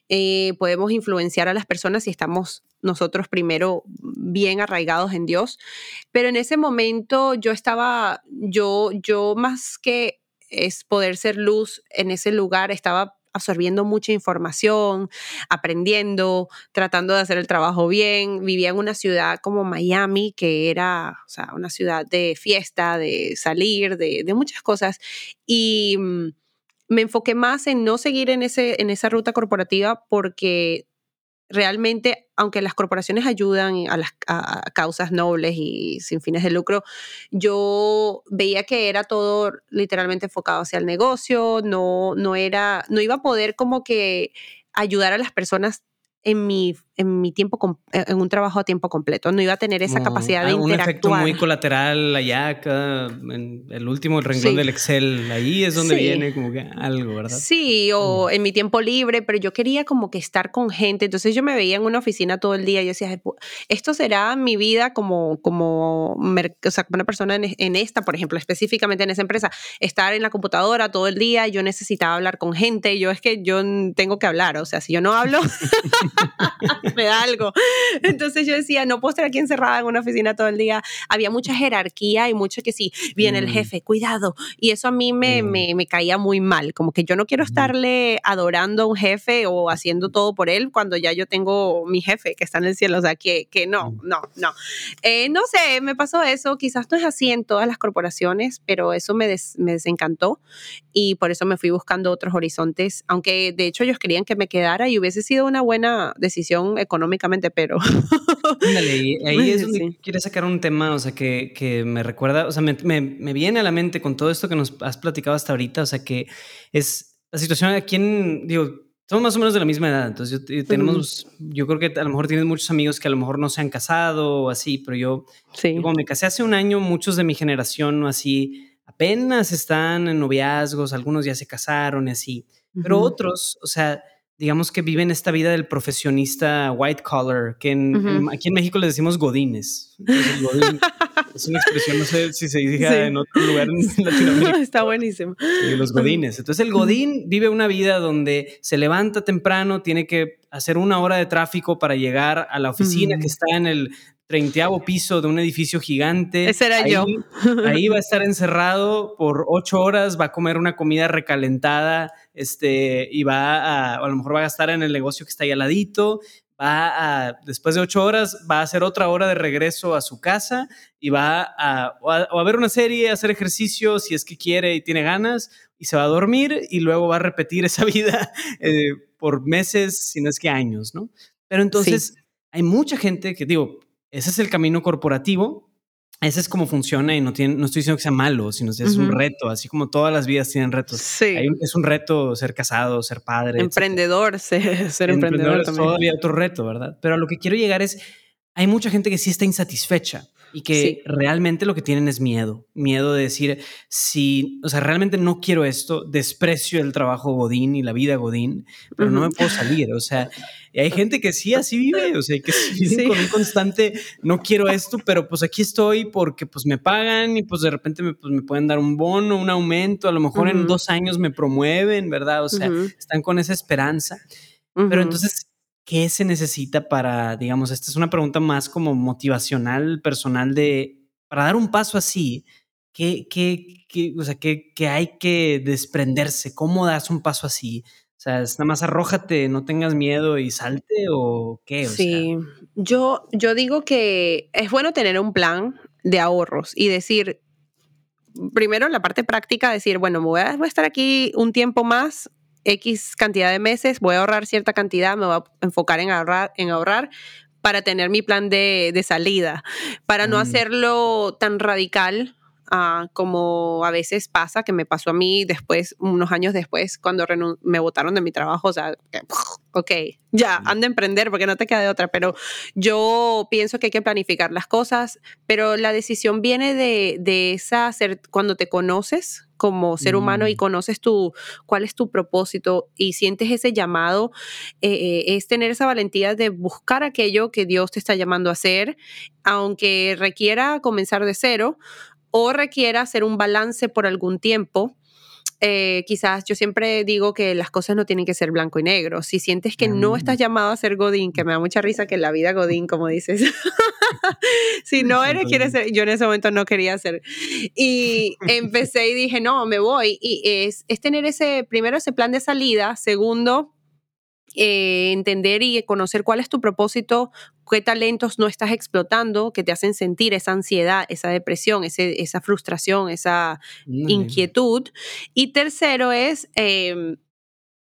Eh, podemos influenciar a las personas si estamos nosotros primero bien arraigados en Dios. Pero en ese momento yo estaba, yo, yo más que es poder ser luz en ese lugar. Estaba absorbiendo mucha información, aprendiendo, tratando de hacer el trabajo bien. Vivía en una ciudad como Miami, que era o sea, una ciudad de fiesta, de salir, de, muchas cosas. Y mm, me enfoqué más en no seguir en, ese, en esa ruta corporativa porque realmente, aunque las corporaciones ayudan a las causas nobles y sin fines de lucro, yo veía que era todo literalmente enfocado hacia el negocio, no, no era, no iba a poder como que ayudar a las personas en mi, en mi tiempo, eh, en un trabajo a tiempo completo. No iba a tener esa capacidad de interactuar. Un efecto muy colateral allá, acá, en el último renglón del Excel. Ahí es donde viene como que algo, ¿verdad? Sí, o en mi tiempo libre, pero yo quería como que estar con gente. Entonces yo me veía en una oficina todo el día y yo decía, esto será mi vida como, como, o sea, como una persona en, en esta, por ejemplo, específicamente en esa empresa, estar en la computadora todo el día. Yo necesitaba hablar con gente. Yo es que yo tengo que hablar. O sea, si yo no hablo... me da algo. Entonces yo decía, no puedo estar aquí encerrada en una oficina todo el día. Había mucha jerarquía y mucho que sí, viene el mm. jefe, cuidado. Y eso a mí me, mm. me, me, caía muy mal, como que yo no quiero estarle adorando a un jefe o haciendo todo por él cuando ya yo tengo mi jefe que está en el cielo, o sea, que, que no, no, no. Eh, no sé, me pasó eso, quizás no es así en todas las corporaciones, pero eso me, me desencantó y por eso me fui buscando otros horizontes, aunque de hecho ellos querían que me quedara y hubiese sido una buena decisión económicamente, pero... ahí es donde quieres sacar un tema, o sea, que, que me recuerda, o sea, me, me, me, viene a la mente con todo esto que nos has platicado hasta ahorita, o sea, que es la situación aquí en, digo, somos más o menos de la misma edad, entonces yo, tenemos, yo creo que a lo mejor tienes muchos amigos que a lo mejor no se han casado o así, pero yo, sí. como me casé hace un año, muchos de mi generación o así, apenas están en noviazgos, algunos ya se casaron y así, pero otros, o sea, digamos que viven esta vida del profesionista white collar, que aquí en México le decimos godines. es una expresión, no sé si se dice en otro lugar en Latinoamérica. Está buenísimo. los godines. Entonces el godín vive una vida donde se levanta temprano, tiene que hacer una hora de tráfico para llegar a la oficina que está en el treintaavo piso de un edificio gigante. Ese era yo. ahí va a estar encerrado por ocho horas, va a comer una comida recalentada, este, y va a, a lo mejor va a gastar en el negocio que está ahí al ladito, va a, después de ocho horas, va a hacer otra hora de regreso a su casa y va a, a, ver una serie, a hacer ejercicio si es que quiere y tiene ganas, y se va a dormir y luego va a repetir esa vida eh, por meses, si no es que años, ¿no? Pero entonces hay mucha gente que, digo, ese es el camino corporativo. Ese es como funciona y no, tiene, no estoy diciendo que sea malo, sino que es un reto, así como todas las vidas tienen retos. Sí. es un reto ser casado, ser padre. Emprendedor, ser, ser emprendedor, también. Es todavía otro reto, ¿verdad? Pero a lo que quiero llegar es, hay mucha gente que sí está insatisfecha y que realmente lo que tienen es miedo, miedo de decir, si, o sea, realmente no quiero esto, desprecio el trabajo Godín y la vida Godín, pero no me puedo salir, o sea, hay gente que sí así vive, o sea, que sí con un constante, no quiero esto, pero pues aquí estoy porque pues me pagan y pues de repente me, pues, me pueden dar un bono, un aumento, a lo mejor en dos años me promueven, ¿verdad? O sea, están con esa esperanza. Pero entonces ¿qué se necesita para, digamos, esta es una pregunta más como motivacional, personal de, para dar un paso así, ¿qué, qué, qué o sea, qué, qué, hay que desprenderse? ¿Cómo das un paso así? O sea, es nada más arrójate, no tengas miedo y salte o qué? sí, Yo, yo digo que es bueno tener un plan de ahorros y decir, primero la parte práctica, decir, bueno, a, voy a estar aquí un tiempo más, X cantidad de meses, voy a ahorrar cierta cantidad, me voy a enfocar en ahorrar, en ahorrar para tener mi plan de, de salida, para no mm. hacerlo tan radical Ah, como a veces pasa, que me pasó a mí después, unos años después, cuando me votaron de mi trabajo, o sea, ok, ya, anda a emprender porque no te queda de otra, pero yo pienso que hay que planificar las cosas, pero la decisión viene de, de esa, cuando te conoces como ser humano y mm. conoces tu, cuál es tu propósito y sientes ese llamado, eh, eh, es tener esa valentía de buscar aquello que Dios te está llamando a hacer, aunque requiera comenzar de cero, o requiera hacer un balance por algún tiempo. Eh, quizás yo siempre digo que las cosas no tienen que ser blanco y negro. Si sientes que no estás mm. llamado a ser Godín, que me da mucha risa que la vida Godín, como dices, si no eres, quieres ser, yo en ese momento no quería ser. Y empecé y dije, no, me voy. Y es, es tener ese, primero ese plan de salida, segundo, eh, entender y conocer cuál es tu propósito, qué talentos no estás explotando que te hacen sentir esa ansiedad, esa depresión, esa frustración, esa inquietud. Y tercero es em,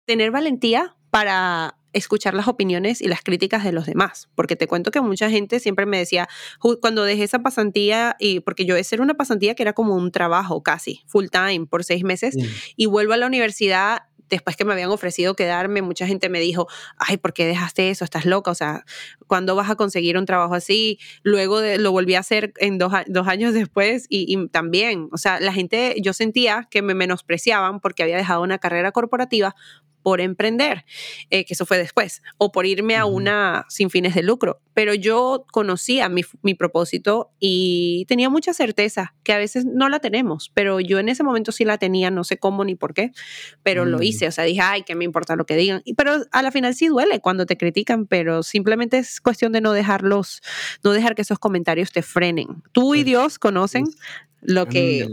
tener valentía para escuchar las opiniones y las críticas de los demás, porque te cuento que mucha gente siempre me decía, cuando dejé esa pasantía, y porque yo era una pasantía que era como un trabajo casi, full time, por seis meses, y vuelvo a la universidad después que me habían ofrecido quedarme, mucha gente me dijo, ay, ¿por qué dejaste eso? Estás loca, o sea, ¿cuándo vas a conseguir un trabajo así? Luego de, lo volví a hacer en dos, años después y, también, o sea, la gente, yo sentía que me menospreciaban porque había dejado una carrera corporativa por emprender, eh, que eso fue después, o por irme a una sin fines de lucro. Pero yo conocía mi, mi propósito y tenía mucha certeza, que a veces no la tenemos, pero yo en ese momento sí la tenía, no sé cómo ni por qué, pero lo mm. hice, o sea, dije, ay, que me importa lo que digan. Y, pero a la final sí duele cuando te critican, pero simplemente es cuestión de no dejarlos, no dejar que esos comentarios te frenen. Tú y Dios conocen lo que...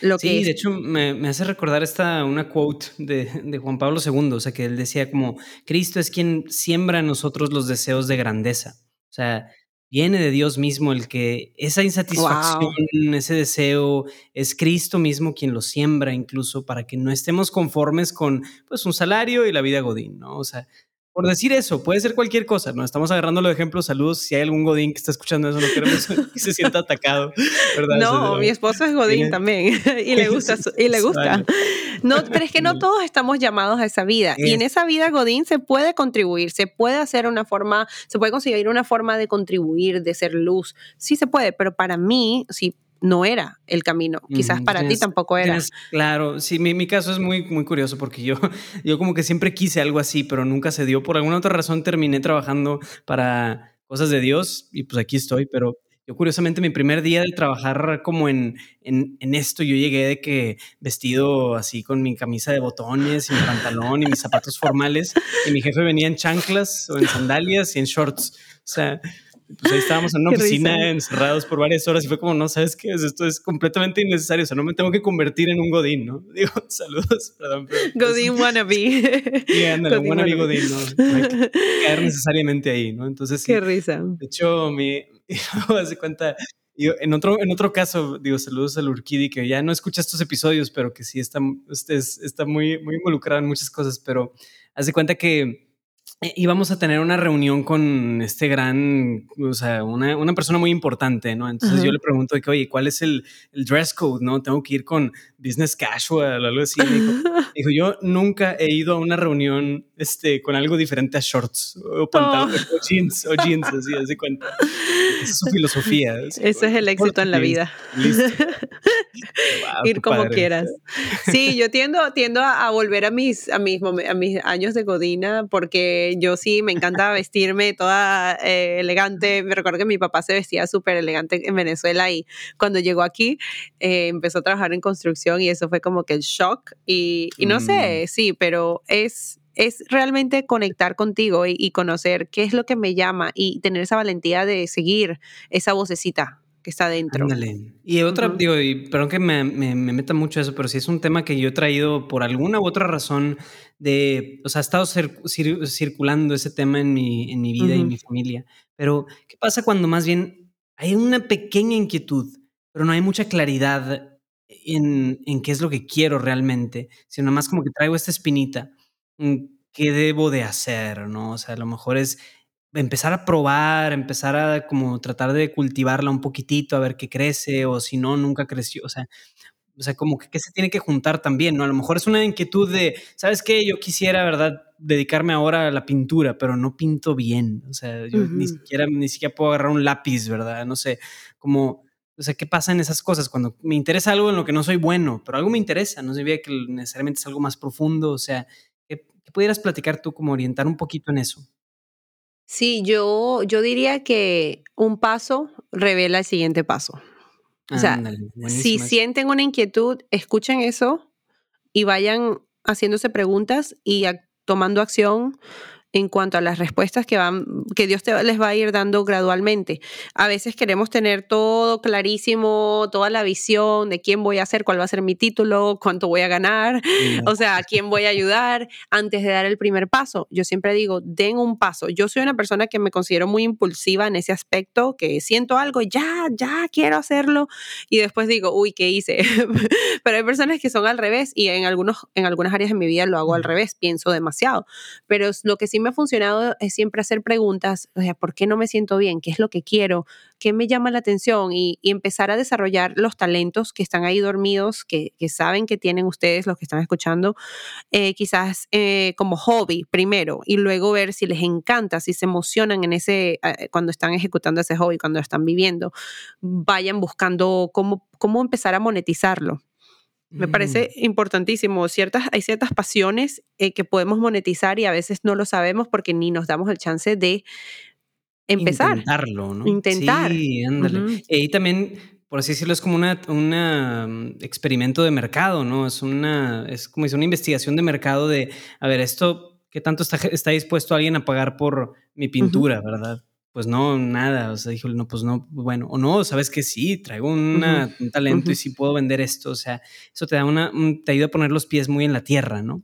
Lo sí, de hecho me, hace recordar esta, una quote de, de, Juan Pablo II, o sea, que él decía como, Cristo es quien siembra en nosotros los deseos de grandeza. O sea, viene de Dios mismo el que esa insatisfacción, ese deseo, es Cristo mismo quien lo siembra incluso para que no estemos conformes con pues un salario y la vida godín, ¿no? O sea, por decir eso, puede ser cualquier cosa, ¿no? Estamos agarrándolo de ejemplo, saludos, si hay algún godín que está escuchando eso, no queremos que se sienta atacado, ¿verdad? No, mi esposo es godín también y le gusta, y le gusta. No, pero es que no todos estamos llamados a esa vida y en esa vida godín se puede contribuir, se puede hacer una forma, se puede conseguir una forma de contribuir, de ser luz, sí se puede, pero para mí, sí no era el camino. Quizás para ti tampoco era. claro, sí, mi, mi, caso es muy, muy curioso porque yo, yo como que siempre quise algo así, pero nunca se dio. Por alguna otra razón terminé trabajando para cosas de Dios y pues aquí estoy, pero yo curiosamente mi primer día de trabajar como en, en, en, esto, yo llegué de que vestido así con mi camisa de botones y mi pantalón y mis zapatos formales y mi jefe venía en chanclas o en sandalias y en shorts. O sea, pues ahí estábamos en una oficina encerrados por varias horas y fue como, no, ¿sabes qué? Esto es completamente innecesario, o sea, no me tengo que convertir en un godín, ¿no? Digo, saludos, perdón. Pero, godín wannabe. Sí, ándale, wannabe godín, ¿no? No hay que caer necesariamente ahí, ¿no? Entonces, sí. Qué risa. De hecho, mi, me cuenta, yo, en, otro, en otro caso, digo, saludos al Urquidi, que ya no escucha estos episodios, pero que sí está, este está muy, muy involucrado en muchas cosas, pero hace cuenta que íbamos a tener una reunión con este gran, o sea, una, una persona muy importante, ¿no? Entonces yo le pregunto de que, oye, ¿cuál es el, el, dress code, no? Tengo que ir con business casual o algo así. dijo, yo nunca he ido a una reunión este, con algo diferente a shorts o pantalones o jeans o jeans, así, así cuenta. Esa es su filosofía. Ese es el éxito en la vida. ir como quieras. Sí, yo tiendo, tiendo a, volver a mis, a, mis, a mis años de Godina porque yo sí me encanta vestirme toda eh, elegante. Me recuerdo que mi papá se vestía súper elegante en Venezuela y cuando llegó aquí eh, empezó a trabajar en construcción y eso fue como que el shock. Y, no sé, mm. sí, pero es, es realmente conectar contigo y, y, conocer qué es lo que me llama y tener esa valentía de seguir esa vocecita está dentro. Y otra, digo, y perdón que me, me, meta mucho eso, pero si es un tema que yo he traído por alguna u otra razón de, o sea, ha estado circulando ese tema en mi, en mi vida y en mi familia. Pero, ¿qué pasa cuando más bien hay una pequeña inquietud, pero no hay mucha claridad en, en qué es lo que quiero realmente, sino más como que traigo esta espinita? Mm, ¿Qué debo de hacer? ¿No? O sea, a lo mejor es empezar a probar, empezar a como tratar de cultivarla un poquitito, a ver qué crece, o si no, nunca creció, o sea, o sea, como que, se tiene que juntar también, ¿no? A lo mejor es una inquietud de, ¿sabes qué? Yo quisiera, ¿verdad? Dedicarme ahora a la pintura, pero no pinto bien, o sea, yo ni siquiera, ni siquiera puedo agarrar un lápiz, ¿verdad? No sé, como, o sea, ¿qué pasa en esas cosas? Cuando me interesa algo en lo que no soy bueno, pero algo me interesa, no significa que necesariamente es algo más profundo, o sea, ¿qué, qué pudieras platicar tú como orientar un poquito en eso? Sí, yo, yo diría que un paso revela el siguiente paso. O sea, si sienten una inquietud, escuchen eso y vayan haciéndose preguntas y tomando acción en cuanto a las respuestas que van, que Dios te, les va a ir dando gradualmente. A veces queremos tener todo clarísimo, toda la visión de quién voy a ser, cuál va a ser mi título, cuánto voy a ganar, o sea, a quién voy a ayudar antes de dar el primer paso. Yo siempre digo, den un paso. Yo soy una persona que me considero muy impulsiva en ese aspecto, que siento algo, ya, ya quiero hacerlo y después digo, uy, ¿qué hice? Pero hay personas que son al revés y en algunos en algunas áreas de mi vida lo hago al revés, pienso demasiado. Pero lo que sí me ha funcionado es siempre hacer preguntas, o sea, ¿por qué no me siento bien? ¿Qué es lo que quiero? ¿Qué me llama la atención? Y, empezar a desarrollar los talentos que están ahí dormidos, que, saben que tienen ustedes, los que están escuchando, eh, quizás eh, como hobby primero, y luego ver si les encanta, si se emocionan en ese, eh, cuando están ejecutando ese hobby, cuando están viviendo, vayan buscando cómo, cómo empezar a monetizarlo Me parece Mm. importantísimo. Ciertas, hay ciertas pasiones eh, que podemos monetizar y a veces no lo sabemos porque ni nos damos el chance de empezar, Intentarlo, ¿no? intentar. Sí, ándale. Y también, por así decirlo, es como una, una mm, experimento de mercado, ¿no? Es una, es como dice, una investigación de mercado de, a ver, esto, ¿qué tanto está, está dispuesto alguien a pagar por mi pintura, verdad? Pues no, nada. O sea, dijo, no, pues no, bueno, o no, sabes que sí, traigo una- un talento y sí puedo vender esto. O sea, eso te da una, un- te ayuda a poner los pies muy en la tierra, ¿no?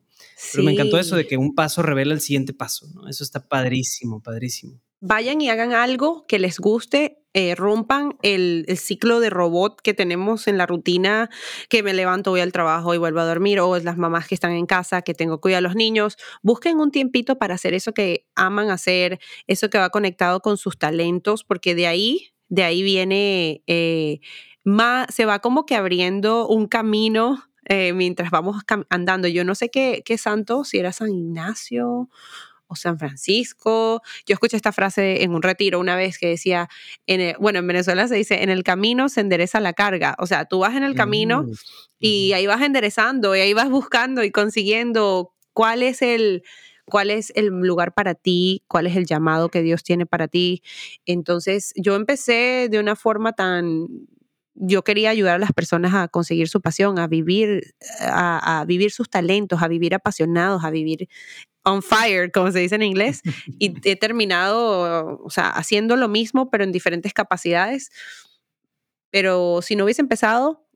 Pero me encantó eso de que un paso revela el siguiente paso, ¿no? Eso está padrísimo, padrísimo. Vayan y hagan algo que les guste, eh, rompan el, el ciclo de robot que tenemos en la rutina, que me levanto, voy al trabajo y vuelvo a dormir, o las mamás que están en casa, que tengo que cuidar a los niños. Busquen un tiempito para hacer eso que aman hacer, eso que va conectado con sus talentos, porque de ahí, de ahí viene, eh, más, se va como que abriendo un camino. eh, mientras vamos andando, yo no sé qué, qué santo, si era San Ignacio o San Francisco. Yo escuché esta frase en un retiro una vez que decía, en el- bueno, en Venezuela se dice, en el camino se endereza la carga. O sea, tú vas en el camino Mm, y ahí vas enderezando y ahí vas buscando y consiguiendo cuál es el cuál es el lugar para ti, cuál es el llamado que Dios tiene para ti. Entonces, yo empecé de una forma tan yo quería ayudar a las personas a conseguir su pasión, a vivir a, a vivir sus talentos, a vivir apasionados, a vivir on fire, como se dice en inglés, y he terminado, o sea, haciendo lo mismo, pero en diferentes capacidades. Pero si no hubiese empezado,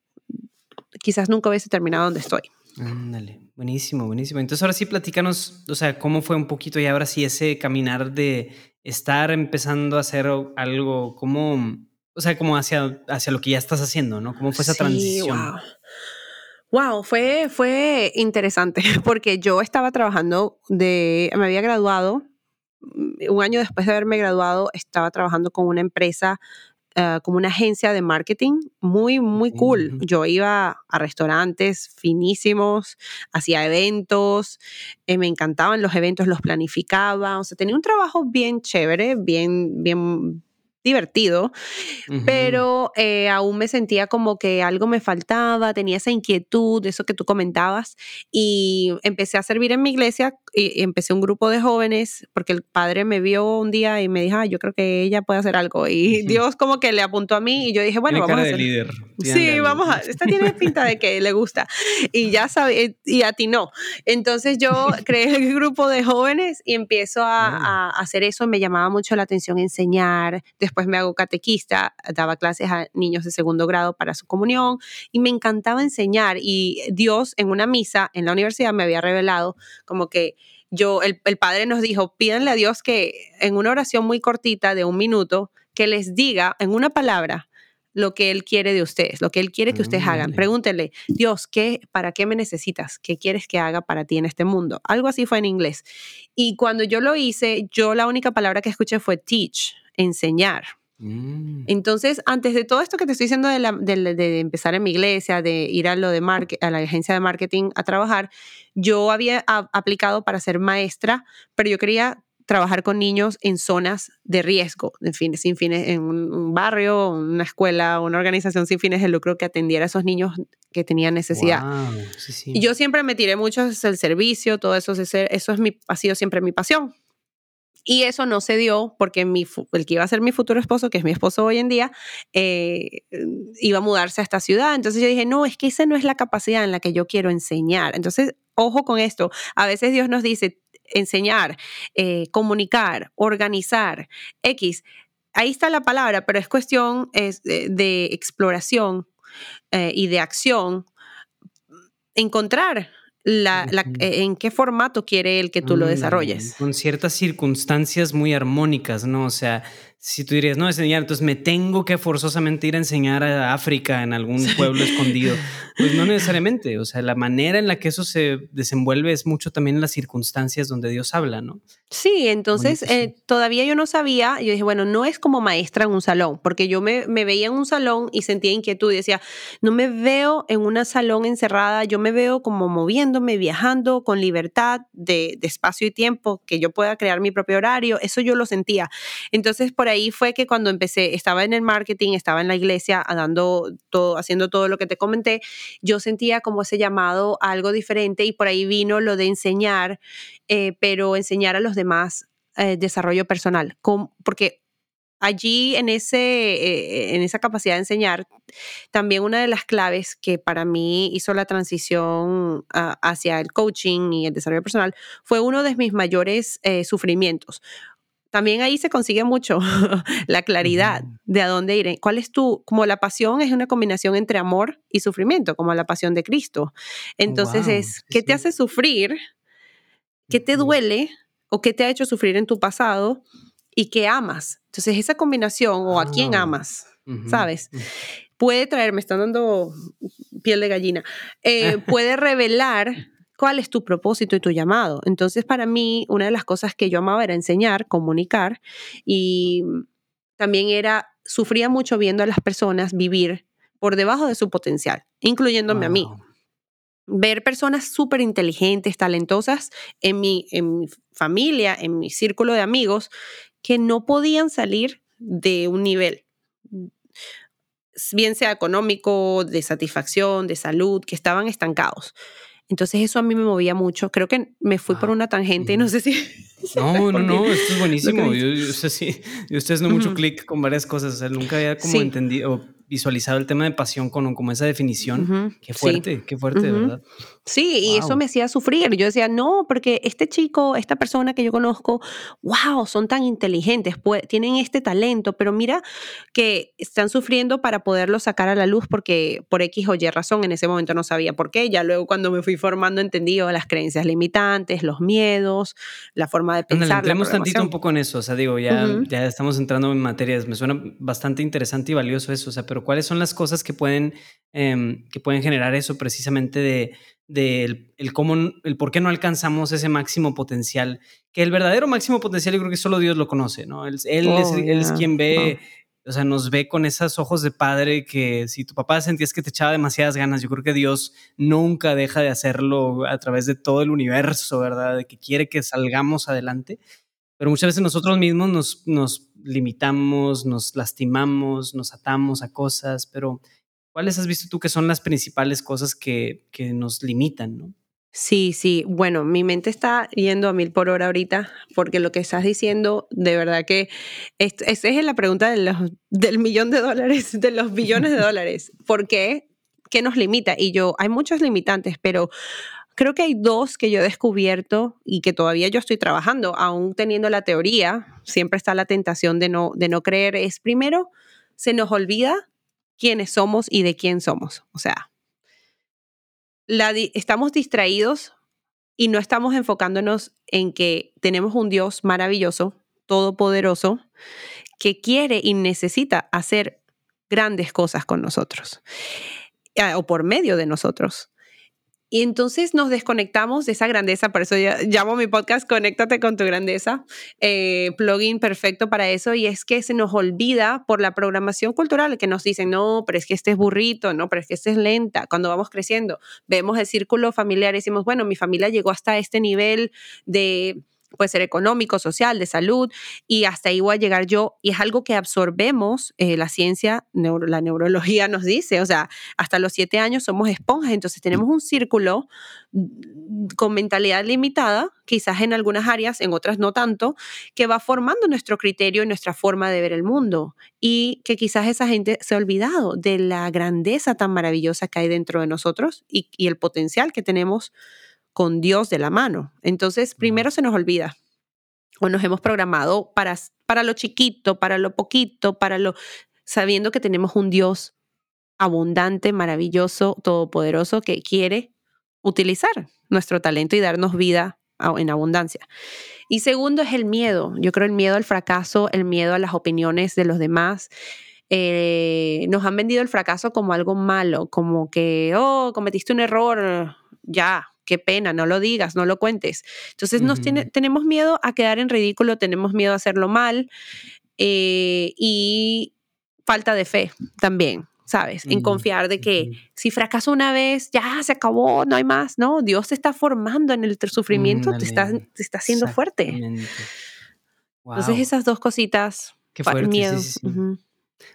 quizás nunca hubiese terminado donde estoy. Ándale, buenísimo, buenísimo. Entonces ahora sí platícanos, o sea, cómo fue un poquito y ahora sí ese caminar de estar empezando a hacer algo, cómo, o sea, como hacia, hacia lo que ya estás haciendo, ¿no? ¿Cómo fue esa Sí, transición? wow. Wow, fue, fue interesante porque yo estaba trabajando de, me había graduado, mm, un año después de haberme graduado, estaba trabajando con una empresa, eh, como una agencia de marketing muy, muy cool. Yo iba a restaurantes finísimos, hacía eventos, eh, me encantaban los eventos, los planificaba, o sea, tenía un trabajo bien chévere, bien, bien divertido, pero eh, aún me sentía como que algo me faltaba, tenía esa inquietud, eso que tú comentabas, y empecé a servir en mi iglesia y, y empecé un grupo de jóvenes porque el padre me vio un día y me dijo, "Ah, yo creo que ella puede hacer algo, y. Dios como que le apuntó a mí y yo dije, bueno, Tiene vamos cara a de hacer. líder. Sí, vamos a, esta tiene pinta de que le gusta y ya sabe, y a ti no. Entonces yo creé el grupo de jóvenes y empiezo a, a hacer eso, me llamaba mucho la atención enseñar, después me hago catequista, daba clases a niños de segundo grado para su comunión y me encantaba enseñar y Dios en una misa en la universidad me había revelado como que yo, el, el padre nos dijo, pídanle a Dios que en una oración muy cortita de un minuto, que les diga en una palabra lo que Él quiere de ustedes, lo que Él quiere que ustedes hagan. Pregúntenle, Dios, ¿qué, ¿para qué me necesitas? ¿Qué quieres que haga para ti en este mundo? Algo así fue en inglés. Y cuando yo lo hice, yo la única palabra que escuché fue teach, enseñar. Mm. Entonces, antes de todo esto que te estoy diciendo de, la- de la- de empezar en mi iglesia, de ir a, lo de a la agencia de marketing a trabajar, yo había a- aplicado para ser maestra, pero yo quería trabajar con niños en zonas de riesgo, en fin, sin fines, en un, un barrio, una escuela, una organización sin fines de lucro que atendiera a esos niños que tenían necesidad. Guau, sí, sí. Y yo siempre me tiré mucho hacia el servicio, todo eso, eso es mi, ha sido siempre mi pasión. Y eso no se dio porque mi, el que iba a ser mi futuro esposo, que es mi esposo hoy en día, eh, iba a mudarse a esta ciudad. Entonces yo dije, no, es que esa no es la capacidad en la que yo quiero enseñar. Entonces, ojo con esto. A veces Dios nos dice enseñar, eh, comunicar, organizar, X. Ahí está la palabra, pero es cuestión es, de, exploración eh, y de acción. Encontrar la, la- eh, en qué formato quiere él que tú lo Ándale, desarrolles. Con ciertas circunstancias muy armónicas, ¿no? O sea, si tú dirías, no, enseñar, entonces me tengo que forzosamente ir a enseñar a África en algún pueblo escondido. Pues no necesariamente. O sea, la manera en la que eso se desenvuelve es mucho también en las circunstancias donde Dios habla, ¿no? Sí, entonces eh, todavía yo no sabía, yo dije, bueno, no es como maestra en un salón, porque yo me, me veía en un salón y sentía inquietud y decía, no me veo en un salón encerrada, yo me veo como moviéndome, viajando con libertad de, de espacio y tiempo, que yo pueda crear mi propio horario, eso yo lo sentía. Entonces, por ahí fue que cuando empecé, estaba en el marketing, estaba en la iglesia dando todo, haciendo todo lo que te comenté, yo sentía como ese llamado a algo diferente y por ahí vino lo de enseñar, eh, pero enseñar a los demás eh, desarrollo personal, porque allí en, ese, eh, en esa capacidad de enseñar, también una de las claves que para mí hizo la transición hacia el coaching y el desarrollo personal fue uno de mis mayores sufrimientos también ahí se consigue mucho la claridad de a dónde ir. ¿Cuál es tu, como la pasión es una combinación entre amor y sufrimiento, como la pasión de Cristo? Entonces es, ¿qué te hace sufrir? ¿Qué te duele? ¿O qué te ha hecho sufrir en tu pasado? ¿Y qué amas? Entonces esa combinación, o a quién ah, amas, ¿sabes? Puede traer, me están dando piel de gallina, eh, puede revelar cuál es tu propósito y tu llamado. Entonces, para mí, una de las cosas que yo amaba era enseñar, comunicar y también era, sufría mucho viendo a las personas vivir por debajo de su potencial, incluyéndome a mí. Ver personas súper inteligentes, talentosas en mi, en mi familia, en mi círculo de amigos, que no podían salir de un nivel bien sea económico, de satisfacción, de salud, que estaban estancados. Entonces eso a mí me movía mucho. Creo que me fui por una tangente y no sé si... No, no, no, esto es buenísimo. Yo, yo, sé si, yo estoy haciendo mucho clic con varias cosas. O sea, nunca había como entendido visualizado el tema de pasión con como esa definición. Qué fuerte, qué fuerte, ¿verdad? Sí, y eso me hacía sufrir. Yo decía, no, porque este chico, esta persona que yo conozco, wow, son tan inteligentes, tienen este talento, pero mira que están sufriendo para poderlo sacar a la luz porque por X o Y razón en ese momento no sabía por qué. Ya luego cuando me fui formando entendí las creencias limitantes, los miedos, la forma de pensar. entremos tantito un poco en eso. O sea, digo, ya, ya estamos entrando en materias. Me suena bastante interesante y valioso eso. O sea, pero cuáles son las cosas que pueden, em, que pueden generar eso precisamente de, el, cómo, el por qué no alcanzamos ese máximo potencial, que el verdadero máximo potencial yo creo que solo Dios lo conoce, ¿no? Él, él, es, oh, quien ve, o sea, nos ve con esos ojos de padre que si tu papá sentías que te echaba demasiadas ganas, yo creo que Dios nunca deja de hacerlo a través de todo el universo, ¿verdad? De que quiere que salgamos adelante. Pero muchas veces nosotros mismos nos, nos limitamos, nos lastimamos, nos atamos a cosas, pero ¿cuáles has visto tú que son las principales cosas que, que nos limitan, no? Sí, sí. Bueno, mi mente está yendo a mil por hora ahorita, porque lo que estás diciendo, de verdad que esa es la pregunta de los, del millón de dólares, de los billones de dólares. ¿Por qué? ¿Qué nos limita? Y yo, hay muchos limitantes, pero Creo que hay dos que yo he descubierto y que todavía yo estoy trabajando, aún teniendo la teoría, siempre está la tentación de no, de no creer. Es primero, se nos olvida quiénes somos y de quién somos. O sea, estamos distraídos y no estamos enfocándonos en que tenemos un Dios maravilloso, todopoderoso, que quiere y necesita hacer grandes cosas con nosotros eh, o por medio de nosotros. Y entonces nos desconectamos de esa grandeza, por eso llamo mi podcast Conéctate con tu grandeza, eh, plugin perfecto para eso, y es que se nos olvida por la programación cultural que nos dicen, no, pero es que este es burrito, no, pero es que este es lenta. Cuando vamos creciendo, vemos el círculo familiar y decimos, bueno, mi familia llegó hasta este nivel de puede ser económico, social, de salud, y hasta ahí voy a llegar yo. Y es algo que absorbemos, eh, la ciencia, la neurología nos dice, o sea, hasta los siete años somos esponjas, entonces tenemos un círculo mm, con mentalidad limitada, quizás en algunas áreas, en otras no tanto, que va formando nuestro criterio y nuestra forma de ver el mundo. Y que quizás esa gente se ha olvidado de la grandeza tan maravillosa que hay dentro de nosotros y, y el potencial que tenemos con Dios de la mano. Entonces, primero se nos olvida o nos hemos programado para, para lo chiquito, para lo poquito, para lo sabiendo que tenemos un Dios abundante, maravilloso, todopoderoso que quiere utilizar nuestro talento y darnos vida en abundancia. Y segundo es el miedo. Yo creo el miedo al fracaso, el miedo a las opiniones de los demás. Eh, nos han vendido el fracaso como algo malo, como que, oh, cometiste un error, ya, qué pena, no lo digas, no lo cuentes. Entonces nos tiene, tenemos miedo a quedar en ridículo, tenemos miedo a hacerlo mal eh, y falta de fe también. ¿Sabes? En confiar de que si fracaso una vez, ya se acabó, no hay más. No, Dios te está formando en el sufrimiento, te, está, te está haciendo fuerte. Entonces esas dos cositas Qué fuerte, sí, sí,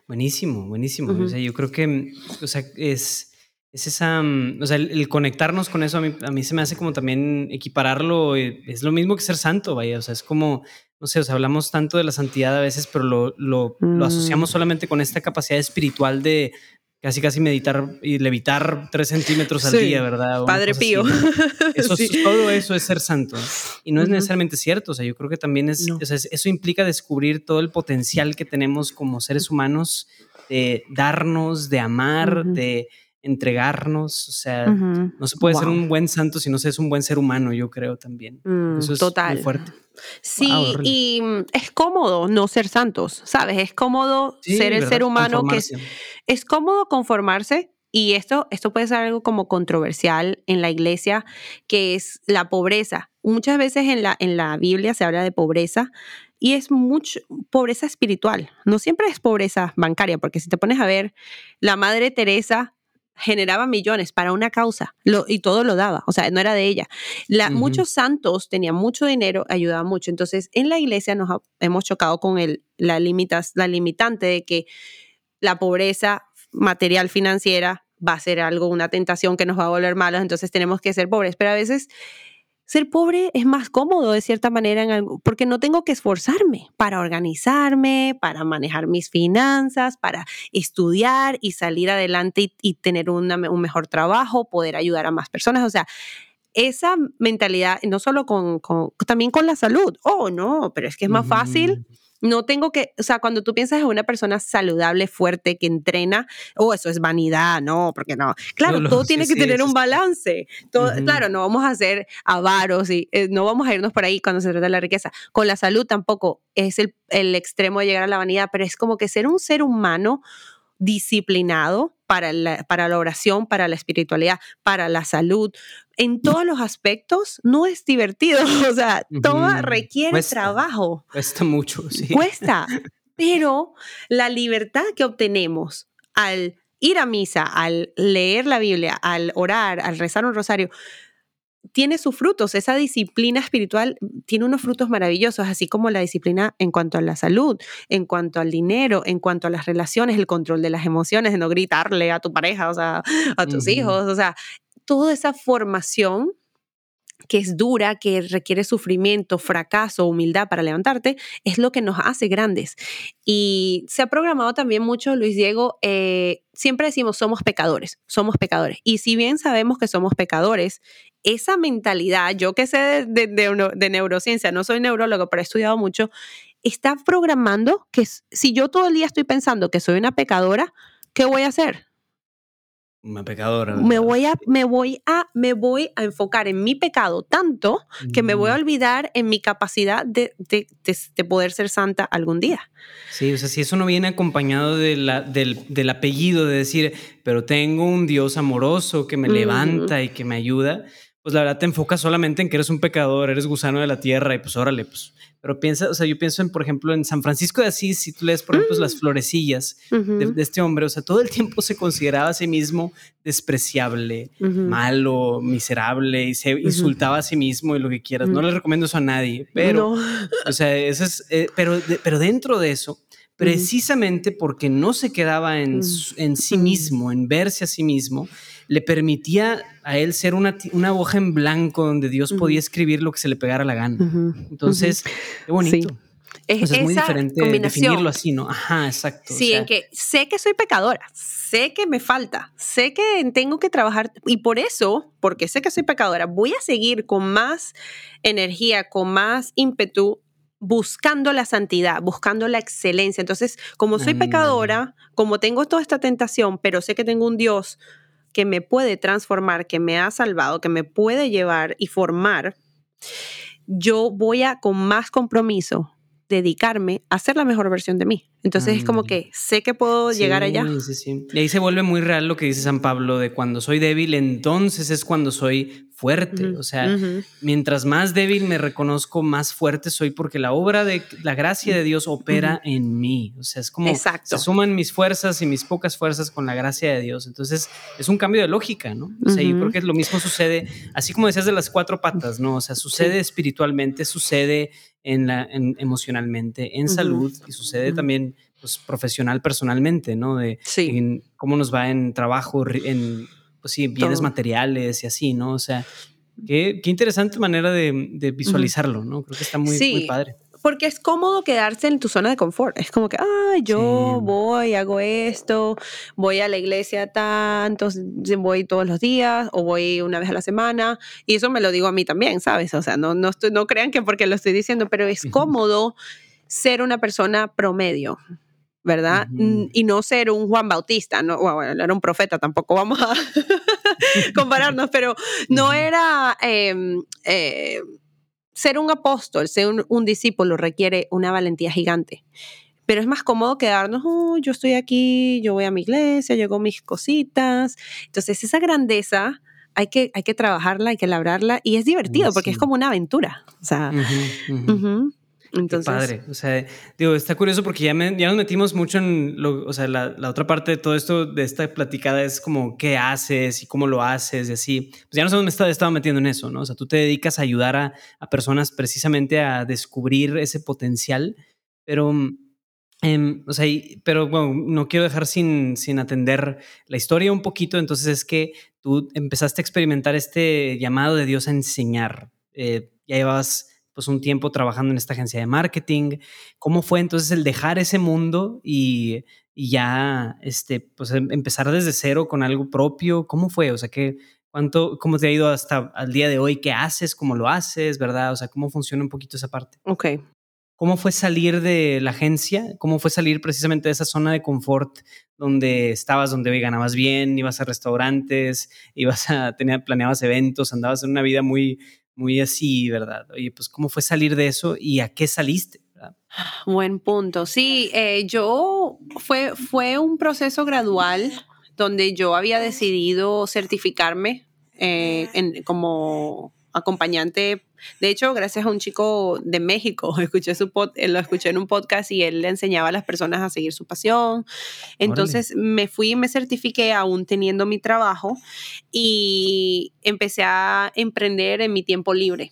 Buenísimo, buenísimo. O sea, yo creo que, o sea, es, es esa, mm, o sea, el, conectarnos con eso a mí, a mí, se me hace como también equipararlo, eh, es lo mismo que ser santo, vaya, o sea, es como, no sé, o sea, hablamos tanto de la santidad a veces, pero lo, lo, lo asociamos mm. solamente con esta capacidad espiritual de casi casi meditar y levitar tres centímetros al día, ¿verdad? Padre Pío. Eso, Todo eso es ser santo. Y no es necesariamente cierto. O sea, yo creo que también es, o sea, eso implica descubrir todo el potencial que tenemos como seres humanos de darnos, de amar, de entregarnos, o sea, no se puede ser un buen santo si no se es un buen ser humano, yo creo también. Mm, Eso es total. muy fuerte. Sí, y mm, es cómodo no ser santos, ¿sabes? Es cómodo ser el ser humano que es, es cómodo conformarse y esto, esto puede ser algo como controversial en la iglesia, que es la pobreza. Muchas veces en la, en la Biblia se habla de pobreza y es mucho pobreza espiritual. No siempre es pobreza bancaria, porque si te pones a ver, la Madre Teresa generaba millones para una causa y todo lo daba, o sea, no era de ella. Muchos santos tenían mucho dinero, ayudaban mucho. Entonces, en la iglesia nos hemos chocado con el, la, limitas, la limitante de que la pobreza material financiera va a ser algo, una tentación que nos va a volver malos, entonces tenemos que ser pobres, pero a veces ser pobre es más cómodo de cierta manera porque no tengo que esforzarme para organizarme, para manejar mis finanzas, para estudiar y salir adelante y, tener un mejor trabajo, poder ayudar a más personas. O sea, esa mentalidad, no solo con, también con la salud. Oh, no, pero es que es más fácil no tengo que, o sea, cuando tú piensas en una persona saludable, fuerte, que entrena, oh, eso es vanidad, no, porque no. Claro, todo tiene que tener un balance. Todo, Claro, no vamos a ser avaros y eh, no vamos a irnos por ahí cuando se trata de la riqueza. Con la salud tampoco es el, el extremo de llegar a la vanidad, pero es como que ser un ser humano disciplinado para la, para la oración, para la espiritualidad, para la salud, en todos los aspectos no es divertido. O sea, todo requiere trabajo. Cuesta mucho, sí. Cuesta. Pero la libertad que obtenemos al ir a misa, al leer la Biblia, al orar, al rezar un rosario, tiene sus frutos. Esa disciplina espiritual tiene unos frutos maravillosos, así como la disciplina en cuanto a la salud, en cuanto al dinero, en cuanto a las relaciones, el control de las emociones, de no gritarle a tu pareja, o sea, a tus hijos, o sea, toda esa formación que es dura, que requiere sufrimiento, fracaso, humildad para levantarte, es lo que nos hace grandes. Y se ha programado también mucho, Luis Diego, eh, siempre decimos somos pecadores, somos pecadores. Y si bien sabemos que somos pecadores, esa mentalidad, yo que sé de, de neurociencia, no soy neurólogo, pero he estudiado mucho, está programando que si yo todo el día estoy pensando que soy una pecadora, ¿qué voy a hacer? Una pecadora. Me voy, a, me, voy a, me voy a enfocar en mi pecado tanto que me voy a mm. olvidar en mi capacidad de, de, de, poder ser santa algún día. Sí, o sea, si eso no viene acompañado de la, del, del, apellido, de decir, pero tengo un Dios amoroso que me levanta y que me ayuda, pues la verdad te enfocas solamente en que eres un pecador, eres gusano de la tierra y pues órale, pues pero piensa, o sea, yo pienso en, por ejemplo, en San Francisco de Asís, si tú lees, por ejemplo, las mm. florecillas de, este hombre, o sea, todo el tiempo se consideraba a sí mismo despreciable, malo, miserable y se insultaba a sí mismo y lo que quieras. No mm. le recomiendo eso a nadie, pero, o sea, eso es, eh, pero, pero dentro de eso, precisamente porque no se quedaba en, mm. en sí mismo, en verse a sí mismo, le permitía a él ser una, una hoja en blanco donde Dios podía escribir lo que se le pegara la gana. Entonces, qué bonito. Es, muy diferente definirlo así, ¿no? Ajá, exacto. Sí, en que sé que soy pecadora, sé que me falta, sé que tengo que trabajar y por eso, porque sé que soy pecadora, voy a seguir con más energía, con más ímpetu buscando la santidad, buscando la excelencia. Entonces, como soy pecadora, como tengo toda esta tentación, pero sé que tengo un Dios que me puede transformar, que me ha salvado, que me puede llevar y formar, yo voy a con más compromiso dedicarme a ser la mejor versión de mí. Entonces es como que sé que puedo llegar allá. Sí, sí. Y ahí se vuelve muy real lo que dice San Pablo de cuando soy débil, entonces es cuando soy fuerte. O sea, mientras más débil me reconozco, más fuerte soy porque la obra de la gracia de Dios opera en mí. O sea, es como se suman mis fuerzas y mis pocas fuerzas con la gracia de Dios. Entonces es un cambio de lógica, ¿no? O sea, yo creo que lo mismo sucede, así como decías de las cuatro patas, ¿no? O sea, sucede espiritualmente, sucede en la, emocionalmente, en salud y sucede también pues, profesional, personalmente, ¿no? De cómo nos va en trabajo, en pues sí, bienes materiales y así, ¿no? O sea, qué, qué interesante manera de, de visualizarlo, ¿no? Creo que está muy, muy padre porque es cómodo quedarse en tu zona de confort. Es como que, ah, yo voy, hago esto, voy a la iglesia tantos, voy todos los días o voy una vez a la semana. Y eso me lo digo a mí también, ¿sabes? O sea, no, no, no crean que porque lo estoy diciendo, pero es cómodo ser una persona promedio. ¿verdad? Y no ser un Juan Bautista, no, bueno, era un profeta, tampoco vamos a compararnos, pero no era em, eh, ser un apóstol, ser un, discípulo requiere una valentía gigante. Pero es más cómodo quedarnos, oh, yo estoy aquí, yo voy a mi iglesia, yo hago mis cositas. Entonces, esa grandeza hay que, hay que trabajarla, hay que labrarla y es divertido porque es como una aventura. O sea, entonces, padre. O sea, digo, está curioso porque ya, ya nos metimos mucho en lo, o sea, la, la, otra parte de todo esto, de esta platicada es como qué haces y cómo lo haces y así. Pues ya nos hemos estado, estado metiendo en eso, ¿no? O sea, tú te dedicas a ayudar a, a personas precisamente a descubrir ese potencial, pero, eh, o sea, pero bueno, no quiero dejar sin, sin atender la historia un poquito. Entonces es que tú empezaste a experimentar este llamado de Dios a enseñar. Eh, ya llevabas pues un tiempo trabajando en esta agencia de marketing. ¿Cómo fue entonces el dejar ese mundo y, ya este, pues em, empezar desde cero con algo propio? ¿Cómo fue? O sea, ¿qué, cuánto, ¿cómo te ha ido hasta el día de hoy? ¿Qué haces? ¿Cómo lo haces? ¿Verdad? O sea, ¿cómo funciona un poquito esa parte? Ok. ¿Cómo fue salir de la agencia? ¿Cómo fue salir precisamente de esa zona de confort donde estabas, donde hoy ganabas bien, ibas a restaurantes, ibas a tener, planeabas eventos, andabas en una vida muy, muy así, ¿verdad? Oye, pues ¿cómo fue salir de eso y a qué saliste? Buen punto. Sí, eh, yo fue, fue un proceso gradual donde yo había decidido certificarme eh, como acompañante. De hecho, gracias a un chico de México, escuché su pod, lo escuché en un podcast y él le enseñaba a las personas a seguir su pasión. Entonces me fui y me certifiqué aún teniendo mi trabajo y empecé a emprender en mi tiempo libre.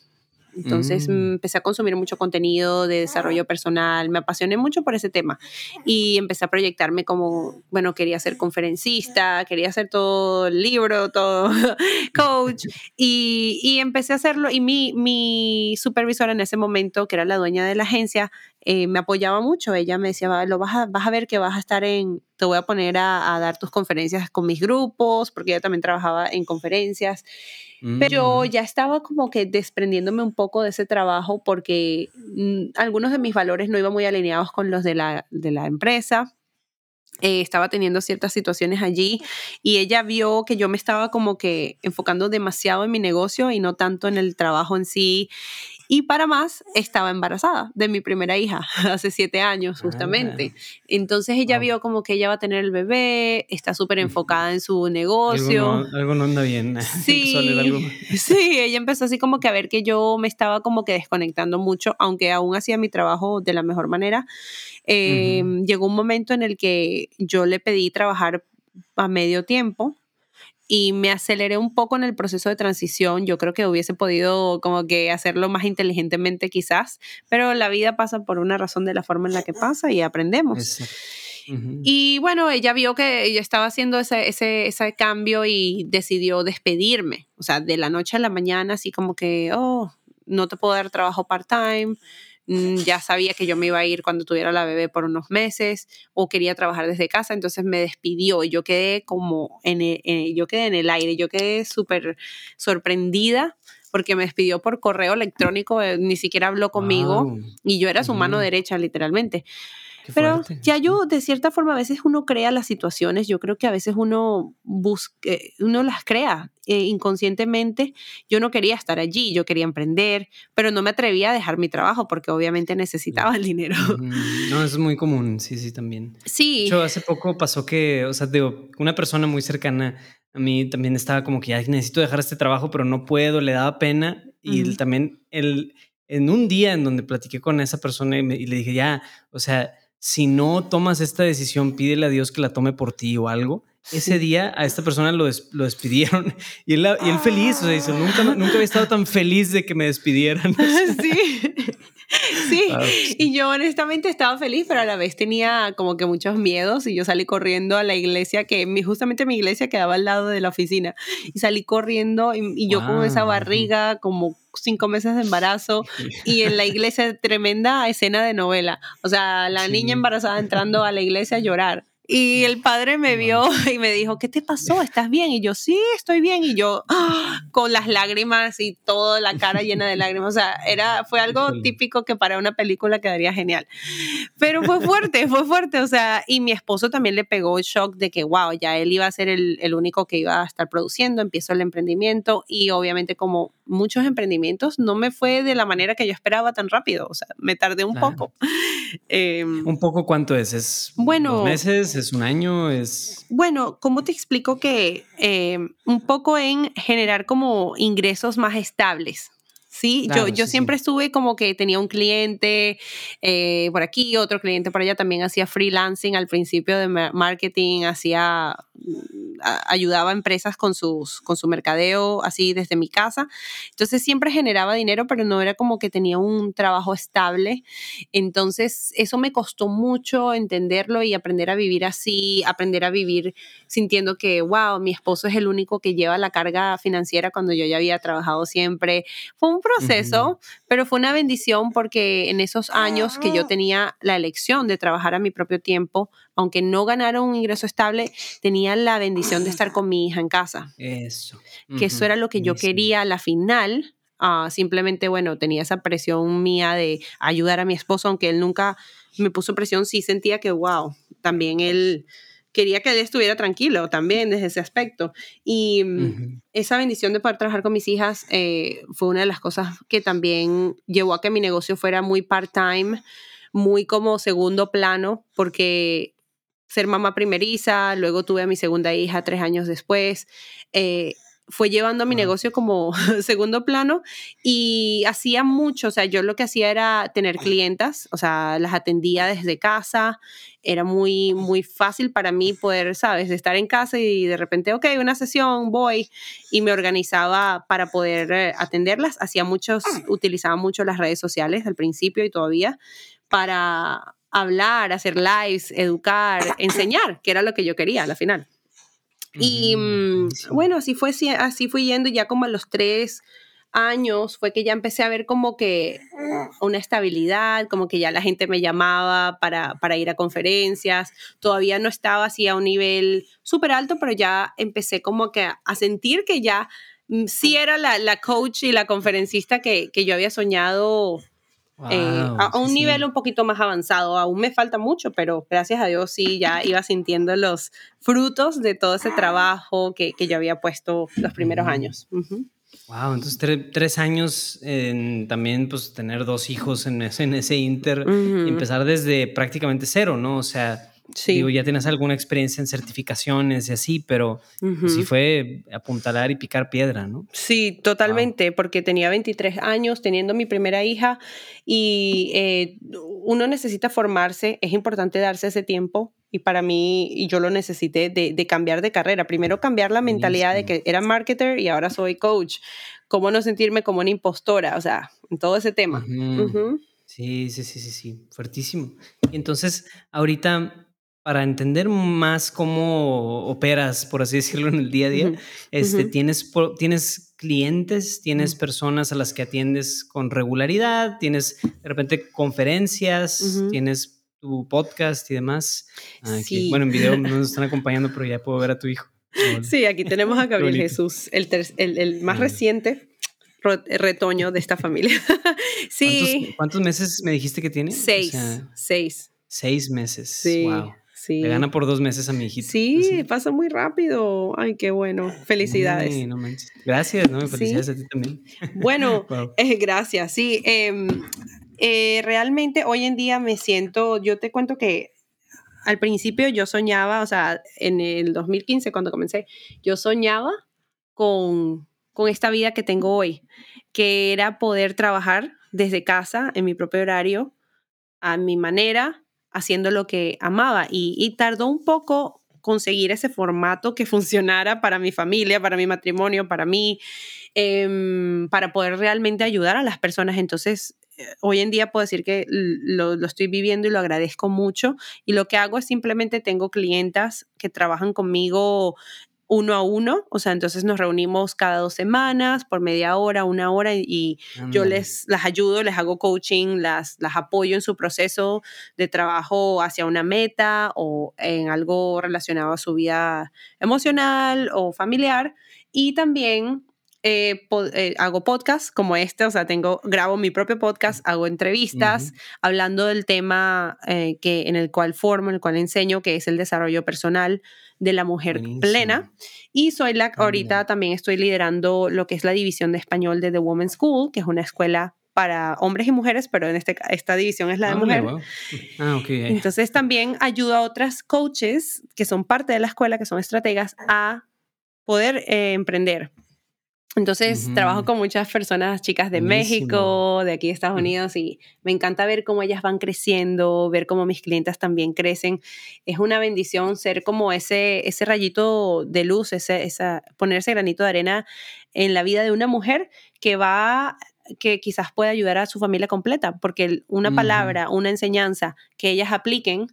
Entonces mm. empecé a consumir mucho contenido de desarrollo personal, me apasioné mucho por ese tema y empecé a proyectarme como, bueno, quería ser conferencista, quería hacer todo libro, todo coach y, y, empecé a hacerlo y mi, mi supervisora en ese momento, que era la dueña de la agencia, eh, me apoyaba mucho. Ella me decía, lo vas a, vas a ver que vas a estar en, te voy a poner a, a dar tus conferencias con mis grupos, porque ella también trabajaba en conferencias. Pero mm. ya estaba como que desprendiéndome un poco de ese trabajo porque mm, algunos de mis valores no iban muy alineados con los de la, de la empresa. Eh, estaba teniendo ciertas situaciones allí y ella vio que yo me estaba como que enfocando demasiado en mi negocio y no tanto en el trabajo en sí y para más, estaba embarazada de mi primera hija hace siete años ah. justamente. Entonces ella vio como que ella va a tener el bebé, está súper enfocada en su negocio. Algo no, anda bien. Sí, sí, ella empezó así como que a ver que yo me estaba como que desconectando mucho, aunque aún hacía mi trabajo de la mejor manera. Em, llegó un momento en el que yo le pedí trabajar a medio tiempo y me aceleré un poco en el proceso de transición. Yo creo que hubiese podido como que hacerlo más inteligentemente quizás, pero la vida pasa por una razón de la forma en la que pasa y aprendemos. Y bueno, ella vio que ella estaba haciendo ese, ese, ese cambio y decidió despedirme, o sea, de la noche a la mañana, así como que, oh, no te puedo dar trabajo part-time, ya sabía que yo me iba a ir cuando tuviera la bebé por unos meses o quería trabajar desde casa, entonces me despidió. Y yo quedé como en el, yo quedé en el aire, yo quedé súper sorprendida porque me despidió por correo electrónico, eh, ni siquiera habló conmigo y yo era su mano derecha literalmente. Pero ya yo, de cierta forma, a veces uno crea las situaciones, yo creo que a veces uno busca, uno las crea eh, inconscientemente. Yo no quería estar allí, yo quería emprender, pero no me atrevía a dejar mi trabajo porque obviamente necesitaba el dinero. No, es muy común, sí, sí, también. Sí. Yo hace poco pasó que, o sea, digo, una persona muy cercana a mí también estaba como que ya necesito dejar este trabajo, pero no puedo, le daba pena. Y también el, en un día en donde platiqué con esa persona y, y le dije, ya, o sea, si no tomas esta decisión, pídele a Dios que la tome por ti o algo. Ese día a esta persona lo, lo despidieron y él, y él feliz, o sea, dice, nunca, nunca había estado tan feliz de que me despidieran. Sí. Sí, y yo honestamente estaba feliz, pero a la vez tenía como que muchos miedos y yo salí corriendo a la iglesia, que mi, justamente mi iglesia quedaba al lado de la oficina, y salí corriendo y, yo con esa barriga como cinco meses de embarazo y en la iglesia tremenda escena de novela, o sea, la niña embarazada entrando a la iglesia a llorar. Y el padre me vio y me dijo, ¿qué te pasó? ¿Estás bien? Y yo, sí, estoy bien. Y yo, ¡ah! con las lágrimas y toda la cara llena de lágrimas. O sea, era, fue algo típico que para una película quedaría genial. Pero fue fuerte, fue fuerte. O sea, y mi esposo también le pegó el shock de que, wow, ya él iba a ser el, el único que iba a estar produciendo. Empiezo el emprendimiento y obviamente como muchos emprendimientos, no me fue de la manera que yo esperaba tan rápido. O sea, me tardé un poco. Em, ¿Un poco cuánto es? ¿Es bueno, dos meses? ¿Es un año? ¿Es... Bueno, ¿cómo te explico que em, un poco en generar como ingresos más estables? Sí, yo, yo siempre estuve como que tenía un cliente eh, por aquí, otro cliente por allá, también hacía freelancing al principio de marketing, hacía, mm, ayudaba a empresas con, sus, con su mercadeo así desde mi casa. Entonces siempre generaba dinero, pero no era como que tenía un trabajo estable. Entonces eso me costó mucho entenderlo y aprender a vivir así, aprender a vivir sintiendo que, wow, mi esposo es el único que lleva la carga financiera cuando yo ya había trabajado siempre. Fue un proceso, pero fue una bendición porque en esos años que yo ah. tenía la elección de trabajar a mi propio tiempo, aunque no ganara un ingreso estable, tenía la bendición de estar con mi hija en casa. Eso. Que eso era lo que yo quería a la final. Ah, simplemente, bueno, tenía esa presión mía de ayudar a mi esposo, aunque él nunca me puso presión, sí sentía que, wow, también él quería que él estuviera tranquilo también desde ese aspecto. Y mm, esa bendición de poder trabajar con mis hijas eh, fue una de las cosas que también llevó a que mi negocio fuera muy part-time, muy como segundo plano, porque ser mamá primeriza, luego tuve a mi segunda hija tres años después. Eh, fue llevando a mi negocio como segundo plano y hacía mucho, o sea, yo lo que hacía era tener clientas, o sea, las atendía desde casa, era muy, muy fácil para mí poder, sabes, estar en casa y de repente, ok, una sesión, voy y me organizaba para poder eh, atenderlas, hacía muchos, utilizaba mucho las redes sociales al principio y todavía para hablar, hacer lives, educar, enseñar, que era lo que yo quería a la final. Y mm, bueno, así fue, así fui yendo ya como a los tres años fue que ya empecé a ver como que una estabilidad, como que ya la gente me llamaba para, para ir a conferencias, todavía no estaba así a un nivel súper alto, pero ya empecé como que a, sentir que ya mm, sí era la, la, coach y la conferencista que, que yo había soñado eh, a, un nivel un poquito más avanzado. Aún me falta mucho, pero gracias a Dios sí ya iba sintiendo los frutos de todo ese trabajo que, que yo había puesto los primeros años. Wow, entonces tres años en también pues tener dos hijos en ese, en ese inter, empezar desde prácticamente cero, ¿no? O sea, Sí. Digo, ya tienes alguna experiencia en certificaciones y así, pero pues, sí fue apuntalar y picar piedra, ¿no? Sí, totalmente, porque tenía 23 años teniendo mi primera hija y eh, uno necesita formarse, es importante darse ese tiempo y para mí, y yo lo necesité de, cambiar de carrera. Primero cambiar la mentalidad de que era marketer y ahora soy coach. Cómo no sentirme como una impostora, o sea, en todo ese tema. Sí, sí, sí, sí, sí, fuertísimo. Y entonces, ahorita para entender más cómo operas, por así decirlo, en el día a día, este, ¿tienes, ¿tienes clientes, tienes personas a las que atiendes con regularidad, tienes de repente conferencias, tienes tu podcast y demás? Aquí, Bueno, en video no nos están acompañando, pero ya puedo ver a tu hijo. Sí, aquí tenemos a Gabriel Jesús, el, el, más reciente retoño de esta familia. sí. ¿Cuántos, meses me dijiste que tiene? Seis. seis. Seis meses. Sí. Wow. Sí. Le gana por dos meses a mi hijito. Sí, pasa muy rápido. Ay, qué bueno. Felicidades. Sí, no manches. Gracias, ¿no? Felicidades a ti también. Bueno, Wow. eh, gracias. Sí, em, eh, realmente hoy en día me siento, yo te cuento que al principio yo soñaba, o sea, en el 2015 cuando comencé, yo soñaba con, con esta vida que tengo hoy, que era poder trabajar desde casa en mi propio horario, a mi manera, haciendo lo que amaba. Y, tardó un poco conseguir ese formato que funcionara para mi familia, para mi matrimonio, para mí, em, para poder realmente ayudar a las personas. Entonces, eh, hoy en día puedo decir que lo, lo estoy viviendo y lo agradezco mucho. Y lo que hago es simplemente tengo clientas que trabajan conmigo uno a uno, o sea, entonces nos reunimos cada dos semanas por media hora, una hora y- yo les las ayudo, les hago coaching, las, las apoyo en su proceso de trabajo hacia una meta o en algo relacionado a su vida emocional o familiar. Y también eh, po- eh, hago podcasts como este, o sea, tengo, grabo mi propio podcast, hago entrevistas Ujú. hablando del tema eh, que, en el cual formo, en el cual enseño, que es el desarrollo personal de la mujer Buenísimo. plena. Y soy la, ahorita Ándale. también estoy liderando lo que es la división de español de The Women's School, que es una escuela para hombres y mujeres, pero en este, esta división es la de Órale, mujer. wow. Ah, ok. ya, ya. Entonces también ayudo a otras coaches que son parte de la escuela, que son estrategas, a poder eh, emprender. Entonces trabajo con muchas personas, chicas de Buenísimo. México, de aquí de Estados. Unidos, y me encanta ver cómo ellas van creciendo, ver cómo mis clientes también crecen. Es una bendición ser como ese, ese rayito de luz, ese, esa, poner ese granito de arena en la vida de una mujer que va que quizás puede ayudar a su familia completa, porque una palabra, una enseñanza que ellas apliquen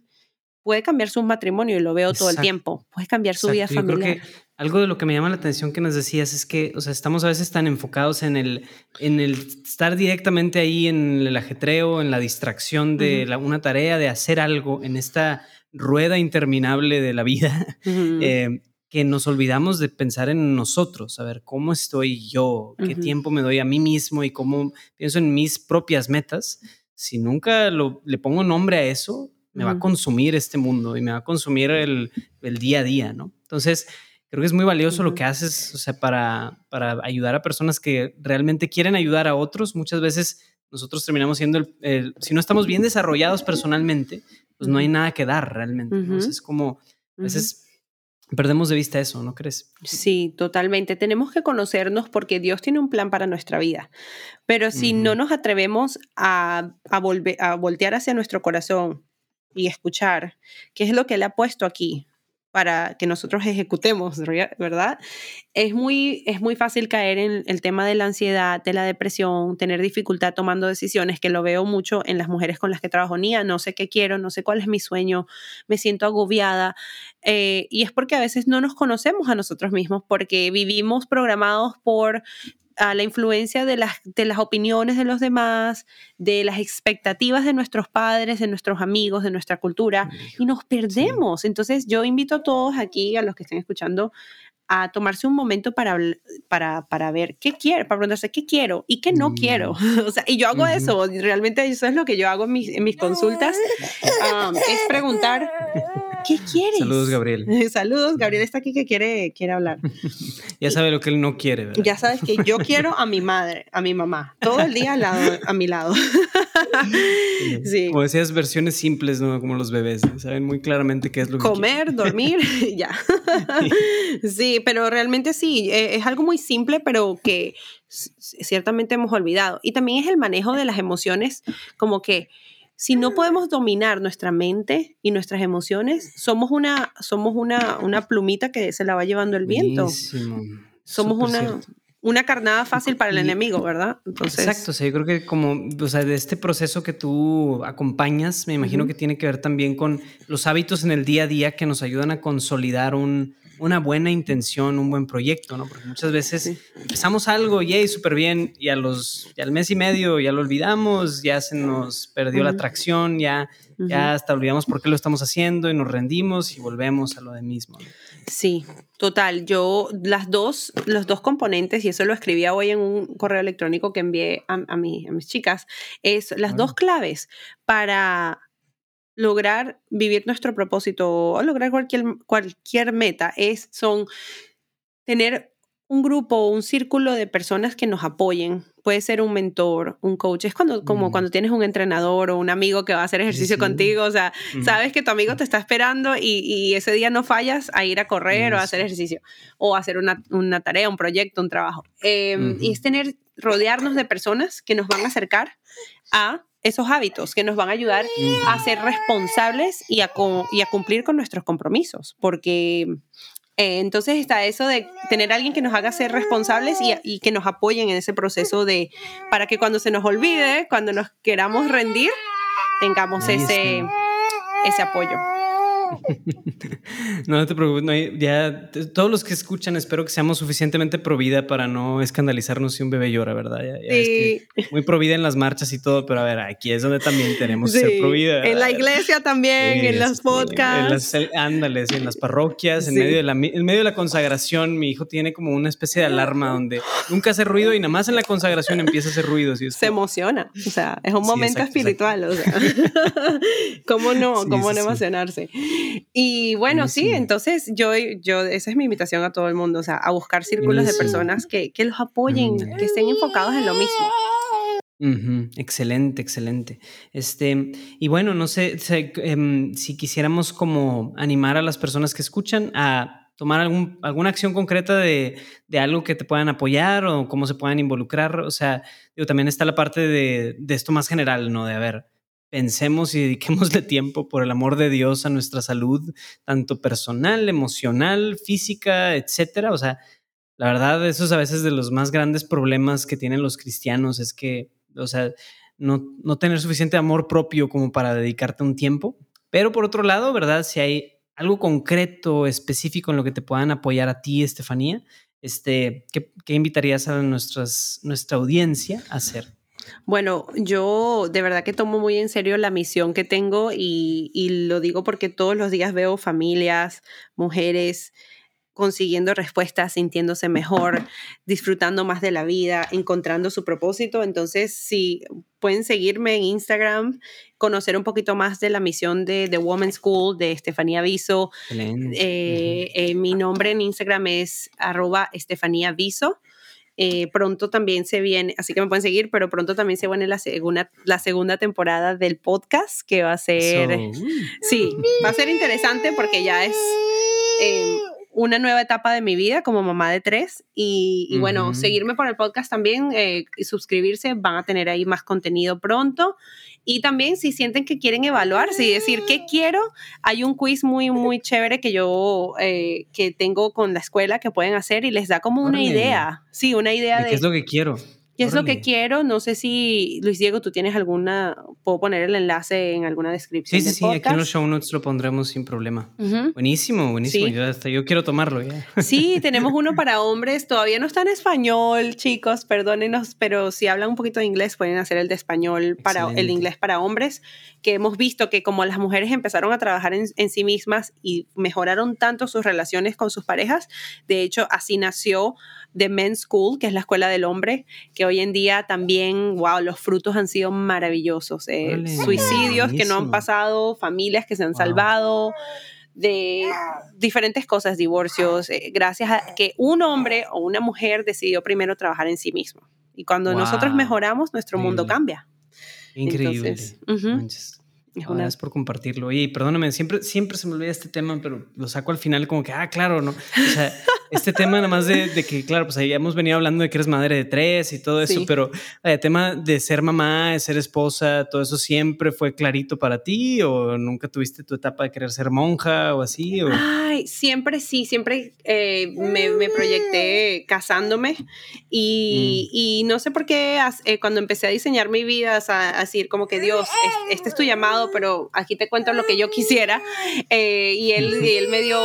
puede cambiar su matrimonio y lo veo todo el tiempo, puede cambiar su vida yo familiar. creo que algo de lo que me llama la atención que nos decías es que, o sea, estamos a veces tan enfocados en el, en el estar directamente ahí en el ajetreo, en la distracción de Ujú. la- una tarea, de hacer algo en esta rueda interminable de la vida, Ujú. eh, que nos olvidamos de pensar en nosotros, a ver cómo estoy yo, qué Ujú. tiempo me doy a mí mismo y cómo pienso en mis propias metas. Si nunca lo, le pongo nombre a eso, me va a consumir este mundo y me va a consumir el, el día a día, ¿no? Entonces, creo que es muy valioso lo que haces, o sea, para, para ayudar a personas que realmente quieren ayudar a otros. Muchas veces nosotros terminamos siendo el, el- si no estamos bien desarrollados personalmente, pues no hay nada que dar realmente. sea, Ujú. es como, a veces perdemos de vista eso, ¿no crees? Sí, totalmente. Tenemos que conocernos porque Dios tiene un plan para nuestra vida. Pero si no nos atrevemos a, a, volver, a voltear hacia nuestro corazón y escuchar qué es lo que Él ha puesto aquí para que nosotros ejecutemos, ¿rea- ¿verdad? Es muy, es muy fácil caer en el tema de la ansiedad, de la depresión, tener dificultad tomando decisiones, que lo veo mucho en las mujeres con las que trabajo. Nia, no sé qué quiero, no sé cuál es mi sueño, me siento agobiada. Eh, y es porque a veces no nos conocemos a nosotros mismos, porque vivimos programados por a la influencia de las, de las opiniones de los demás, de las expectativas de nuestros padres, de nuestros amigos, de nuestra cultura, y nos perdemos. Entonces yo invito a todos aquí, a los que estén escuchando, a tomarse un momento para, para, para ver qué quiero, para preguntarse qué quiero y qué no Mm. quiero. o sea, y yo hago eso, realmente eso es lo que yo hago en mis, en mis consultas, um, es preguntar, ¿qué quieres? Saludos, Gabriel. Saludos, Gabriel está aquí que quiere, quiere hablar. Ya sabe lo que él no quiere, ¿verdad? Ya sabes que yo quiero a mi madre, a mi mamá, todo el día al lado, a mi lado. sí. Como decías, versiones simples, ¿no? Como los bebés, saben muy claramente qué es lo que Comer, dormir, ya. sí, pero realmente sí, eh, es algo muy simple, pero que ciertamente hemos olvidado. Y también es el manejo de las emociones, como que si no podemos dominar nuestra mente y nuestras emociones, somos una, somos una, una plumita que se la va llevando el viento. Buenísimo. Somos Súper una, cierto. una carnada fácil para el Y- enemigo, ¿verdad? Entonces, Exacto, o sea, yo creo que como, o sea, de este proceso que tú acompañas, me imagino Ujú. que tiene que ver también con los hábitos en el día a día que nos ayudan a consolidar un, una buena intención, un buen proyecto, ¿no? Porque muchas veces Sí. empezamos algo, yay, súper bien, y a los, y al mes y medio ya lo olvidamos, ya se nos perdió la atracción, ya, ya hasta olvidamos por qué lo estamos haciendo y nos rendimos y volvemos a lo de mismo. ¿no? Sí, total. Yo, las dos, los dos componentes, y eso lo escribía hoy en un correo electrónico que envié a, a, mi- a mis chicas, es las dos claves para lograr vivir nuestro propósito o lograr cualquier, cualquier meta es, son tener un grupo, un círculo de personas que nos apoyen. Puede ser un mentor, un coach. Es cuando, como cuando tienes un entrenador o un amigo que va a hacer ejercicio contigo. O sea, sabes que tu amigo te está esperando y, ese día no fallas a ir a correr o a hacer ejercicio o a hacer una, una tarea, un proyecto, un trabajo. Em, y es tener, rodearnos de personas que nos van a acercar a esos hábitos que nos van a ayudar a ser responsables y a, y a cumplir con nuestros compromisos, porque eh, entonces está eso de tener a alguien que nos haga ser responsables y, que nos apoyen en ese proceso de, para que cuando se nos olvide, cuando nos queramos rendir, tengamos ese, ese apoyo. no, te preocupes, ya todos los que escuchan espero que seamos suficientemente provida para no escandalizarnos si un bebé llora, ¿verdad? sí. muy provida en las marchas y todo, pero a ver, aquí es donde también tenemos que ser provida. En la iglesia también, en los podcasts. En las, ándales, en las parroquias, en, medio de la, en medio de la consagración, mi hijo tiene como una especie de alarma donde nunca hace ruido y nada más en la consagración empieza a hacer ruido. Se emociona, o sea, es un momento espiritual, o sea, ¿cómo no? ¿Cómo no emocionarse? Y bueno, sí, entonces yo, yo, esa es mi invitación a todo el mundo, o sea, a buscar círculos de personas que, que los apoyen, que estén enfocados en lo mismo. Excelente, excelente. Este, y bueno, no sé em, si quisiéramos como animar a las personas que escuchan a tomar algún, alguna acción concreta de, de, algo que te puedan apoyar o cómo se puedan involucrar. O sea, digo, también está la parte de, de esto más general, ¿no? De a ver, pensemos y dediquemosle tiempo, por el amor de Dios, a nuestra salud, tanto personal, emocional, física, etcétera. O sea, la verdad, eso es a veces de los más grandes problemas que tienen los cristianos, es que, o sea, no, no tener suficiente amor propio como para dedicarte un tiempo. Pero por otro lado, ¿verdad? Si hay algo concreto, específico en lo que te puedan apoyar a ti, Estefanía, este, ¿qué, qué invitarías a nuestras, nuestra audiencia a hacer? Bueno, yo de verdad que tomo muy en serio la misión que tengo y, lo digo porque todos los días veo familias, mujeres consiguiendo respuestas, sintiéndose mejor, disfrutando más de la vida, encontrando su propósito. Entonces, si pueden seguirme en Instagram, conocer un poquito más de la misión de The Women's School de Estefanía Viso. Eh, eh, mi nombre en Instagram es arroba Estefanía Viso. Eh, pronto también se viene, así que me pueden seguir, pero pronto también se viene la segunda, la segunda temporada del podcast que va a ser, sí, va a ser interesante porque ya es em, una nueva etapa de mi vida como mamá de tres y, bueno, seguirme por el podcast también eh, y suscribirse, van a tener ahí más contenido pronto y también si sienten que quieren evaluarse y decir, ¿qué quiero? Hay un quiz muy, muy chévere que yo eh, que tengo con la escuela que pueden hacer y les da como una idea. Sí, una idea de... ¿Qué es lo que quiero? ¿Qué es lo que quiero? No sé si, Luis Diego, tú tienes alguna, puedo poner el enlace en alguna descripción. Sí, sí, sí, aquí en los show notes lo pondremos sin problema. Buenísimo, buenísimo. Yo, hasta yo quiero tomarlo ya. Sí, tenemos uno para hombres, todavía no está en español, chicos, perdónenos, pero si hablan un poquito de inglés pueden hacer el de español para el inglés para hombres, que hemos visto que como las mujeres empezaron a trabajar en, en sí mismas y mejoraron tanto sus relaciones con sus parejas, de hecho así nació The Men's School, que es la escuela del hombre, que hoy en día también, wow, los frutos han sido maravillosos. Eh, suicidios que no han pasado, familias que se han salvado de diferentes cosas, divorcios, eh, gracias a que un hombre o una mujer decidió primero trabajar en sí mismo. Y cuando nosotros mejoramos, nuestro mundo cambia. Increíble. Gracias por compartirlo. Y perdóname, siempre, siempre se me olvida este tema, pero lo saco al final como que, ah, claro, ¿no? O sea, este tema nada más de, que, claro, pues ahí hemos venido hablando de que eres madre de tres y todo eso, pero el tema de ser mamá, de ser esposa, todo eso siempre fue clarito para ti o nunca tuviste tu etapa de querer ser monja o así? Ay, siempre sí, siempre eh, me, proyecté casándome y, mm. y, no sé por qué eh, cuando empecé a diseñar mi vida, a, decir como que Dios, este es tu llamado, pero aquí te cuento lo que yo quisiera. Eh, y, y él me dio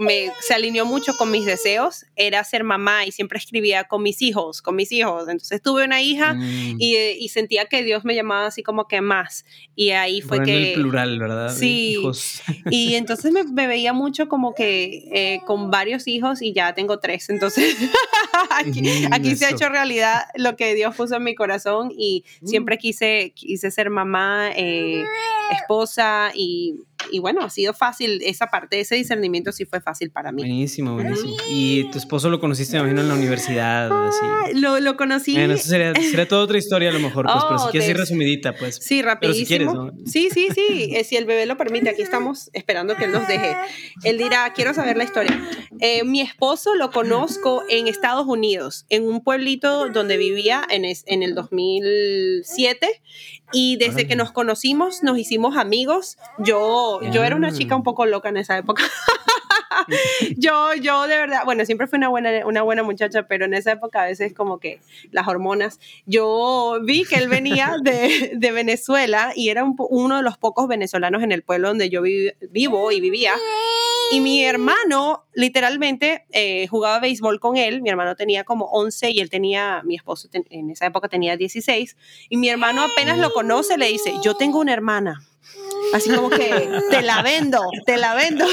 me, se alineó mucho con mis deseos era ser mamá y siempre escribía con mis hijos, con mis hijos. Entonces tuve una hija Mm. y, y sentía que Dios me llamaba así como que más. Y ahí fue Bueno, en que... el plural, ¿verdad? Sí. Hijos. Y entonces me, me veía mucho como que eh, con varios hijos y ya tengo tres. Entonces aquí, Ujú, aquí se ha hecho realidad lo que Dios puso en mi corazón y Mm. siempre quise, quise ser mamá, eh, esposa y, y bueno, ha sido fácil esa parte, ese discernimiento sí fue fácil para mí. Buenísimo, buenísimo. Y tu esposo lo conociste, me imagino, en la universidad, así. Lo, lo conocí. Bueno, eso sería, sería toda otra historia a lo mejor, pues, pero si Oh, quieres ir resumidita, pues. Sí, Pero rapidísimo. si quieres, ¿no? Sí, sí, sí. eh, si el bebé lo permite, aquí estamos esperando que él nos deje. Él dirá, quiero saber la historia. Eh, mi esposo lo conozco en Estados Unidos, en un pueblito donde vivía en, es- en el 2007. Y desde que nos conocimos, nos hicimos amigos. Yo, yo era una chica un poco loca en esa época. yo, yo de verdad, bueno, siempre fui una buena, una buena muchacha, pero en esa época a veces como que las hormonas. Yo vi que él venía de, de Venezuela y era un uno de los pocos venezolanos en el pueblo donde yo vi- vivo y vivía. Y mi hermano, literalmente, eh, jugaba béisbol con él. Mi hermano tenía como 11 y él tenía, mi esposo en esa época tenía 16. Y mi hermano apenas lo conoce, le dice, yo tengo una hermana. Así como que, te la vendo, te la vendo.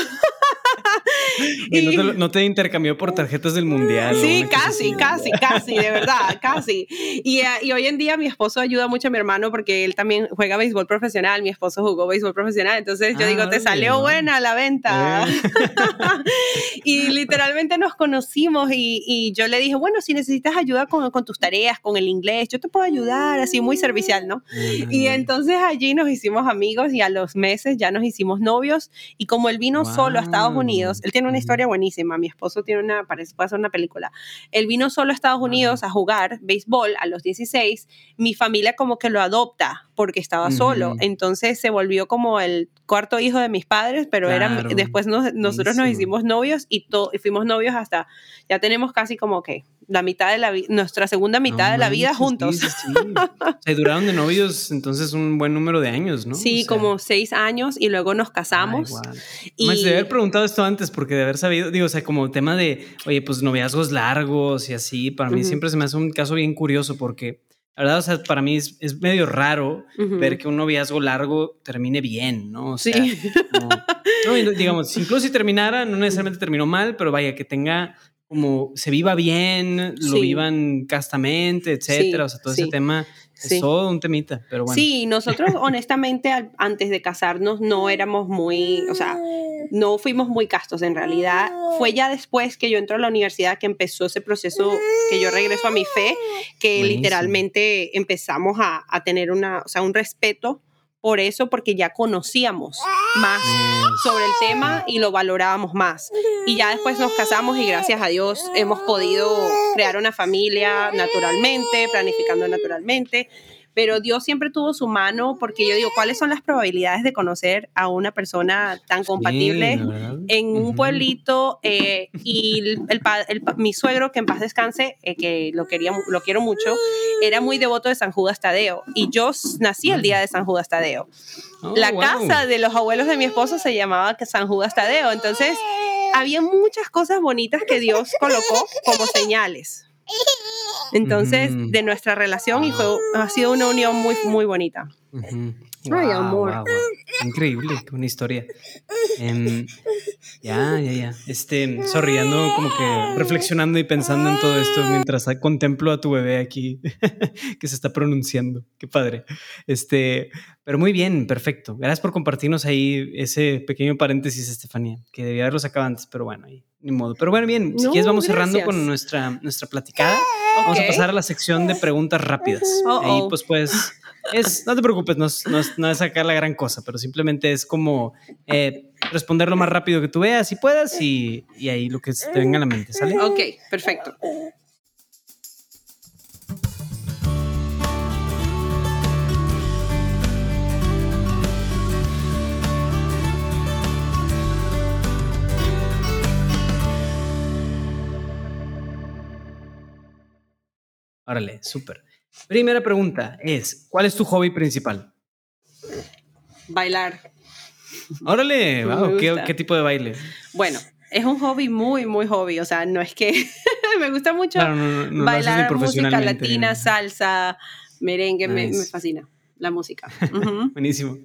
Y no, te, no te intercambió por tarjetas del mundial. Sí, casi, casi, casi, de verdad, casi. Y, eh, y hoy en día mi esposo ayuda mucho a mi hermano porque él también juega béisbol profesional, mi esposo jugó béisbol profesional, entonces yo Ah, digo, te órale, salió ¿no? buena la venta. Eh. y literalmente nos conocimos y, y yo le dije, bueno, si necesitas ayuda con, con tus tareas, con el inglés, yo te puedo ayudar, así muy servicial, ¿no? Y entonces allí nos hicimos amigos y a los meses ya nos hicimos novios. Y como él vino solo a Estados. Unidos, él tiene una historia buenísima. Mi esposo tiene una, parece puede hacer una película. Él vino solo a Estados Unidos a jugar béisbol a los 16. Mi familia como que lo adopta porque estaba solo. Ujú. Entonces se volvió como el cuarto hijo de mis padres, pero era, Claro. después nos- nosotros nos hicimos novios y, to- y fuimos novios hasta, ya tenemos casi como que la mitad de la vida, nuestra segunda mitad No de la vida manches, juntos. sí, sí. O sea, duraron de novios entonces un buen número de años, ¿no? Sí, O sea, como seis años y luego nos casamos. Ay, guau. y- Me de haber preguntado esto antes porque de haber sabido, digo, o sea, como tema de, oye, pues noviazgos largos y así, para mí Ujú. siempre se me hace un caso bien curioso porque, la verdad, o sea, para mí es, es medio raro Ujú. ver que un noviazgo largo termine bien, ¿no? O Sí. sea, como- no, digamos, incluso si terminara, no necesariamente terminó mal, pero vaya, que tenga como se viva bien, lo Sí. vivan castamente, etcétera, o sea, todo sí, ese tema sí. es todo un temita, pero bueno. Sí, nosotros honestamente al- antes de casarnos no éramos muy, o sea, no fuimos muy castos en realidad. Fue ya después que yo entro a la universidad que empezó ese proceso, que yo regreso a mi fe, que Buenísimo. literalmente empezamos a, a tener una, o sea, un respeto por eso, porque ya conocíamos más Eh, sobre el tema y lo valorábamos más. Y ya después nos casamos y gracias a Dios hemos podido crear una familia naturalmente, planificando naturalmente. Pero Dios siempre tuvo su mano porque yo digo, ¿cuáles son las probabilidades de conocer a una persona tan compatible? en un pueblito eh, y el, el mi suegro, que en paz descanse, eh, que lo, quería, lo quiero mucho, era muy devoto de San Judas Tadeo y yo nací el día de San Judas Tadeo. Oh, La wow. casa de los abuelos de mi esposo se llamaba que San Judas Tadeo, entonces había muchas cosas bonitas que Dios colocó como señales. Entonces, de nuestra relación y fue, ha sido una unión muy, muy bonita. Ay, amor. Increíble, qué buena historia. Em, ya, ya, ya. Este, sorry, ando como que reflexionando y pensando en todo esto mientras contemplo a tu bebé aquí que se está pronunciando. Qué padre. Este, pero muy bien, perfecto. Gracias por compartirnos ahí ese pequeño paréntesis, Estefanía, que debía haberlo sacado antes, pero bueno, ahí, ni modo. Pero bueno, bien, si quieres vamos cerrando con nuestra, nuestra platicada. Vamos a pasar a la sección de preguntas rápidas. Oh, Ahí oh. pues pues es, no te preocupes, no es, no es- no es sacar la gran cosa, pero simplemente es como eh, responder lo más rápido que tú veas y puedas y, y ahí lo que se te venga a la mente, ¿sale? Ok, perfecto. Órale, súper. Primera pregunta es, ¿cuál es tu hobby principal? Bailar. Órale, Me wow, ¿qué, gusta. qué tipo de baile? Bueno, es un hobby muy, muy hobby. O sea, no es que me gusta mucho bailar música latina, salsa, merengue, me, fascina la música. Buenísimo.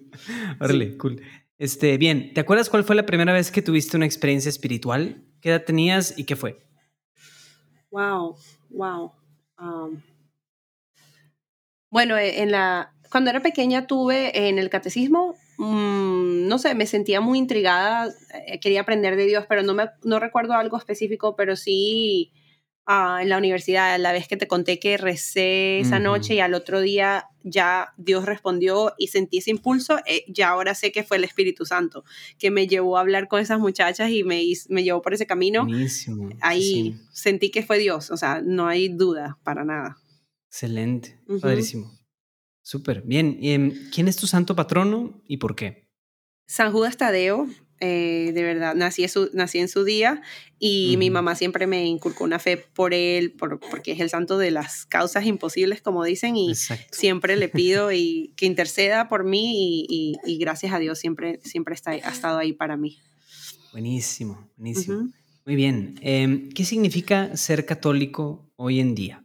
Órale, cool. Este, bien, ¿te acuerdas cuál fue la primera vez que tuviste una experiencia espiritual? ¿Qué edad tenías y qué fue? Wow, wow. Bueno, e, en la, cuando era pequeña tuve en el catecismo, mm, no sé, me sentía muy intrigada, eh, quería aprender de Dios, pero no, me, no recuerdo algo específico, pero sí ah, en la universidad, la vez que te conté que recé esa noche y al otro día ya Dios respondió y sentí ese impulso, eh, ya ahora sé que fue el Espíritu Santo que me llevó a hablar con esas muchachas y me, me llevó por ese camino. Ahí sentí que fue Dios, o sea, no hay duda para nada. Excelente, padrísimo. Súper, bien. Em, ¿Quién es tu santo patrono y por qué? San Judas Tadeo, eh, de verdad, nací en su, nací en su día y mi mamá siempre me inculcó una fe por él, por, porque es el santo de las causas imposibles, como dicen, y siempre le pido y, que interceda por mí y, y, gracias a Dios siempre, siempre está, ha estado ahí para mí. Buenísimo, buenísimo. Muy bien. Em, ¿Qué significa ser católico hoy en día?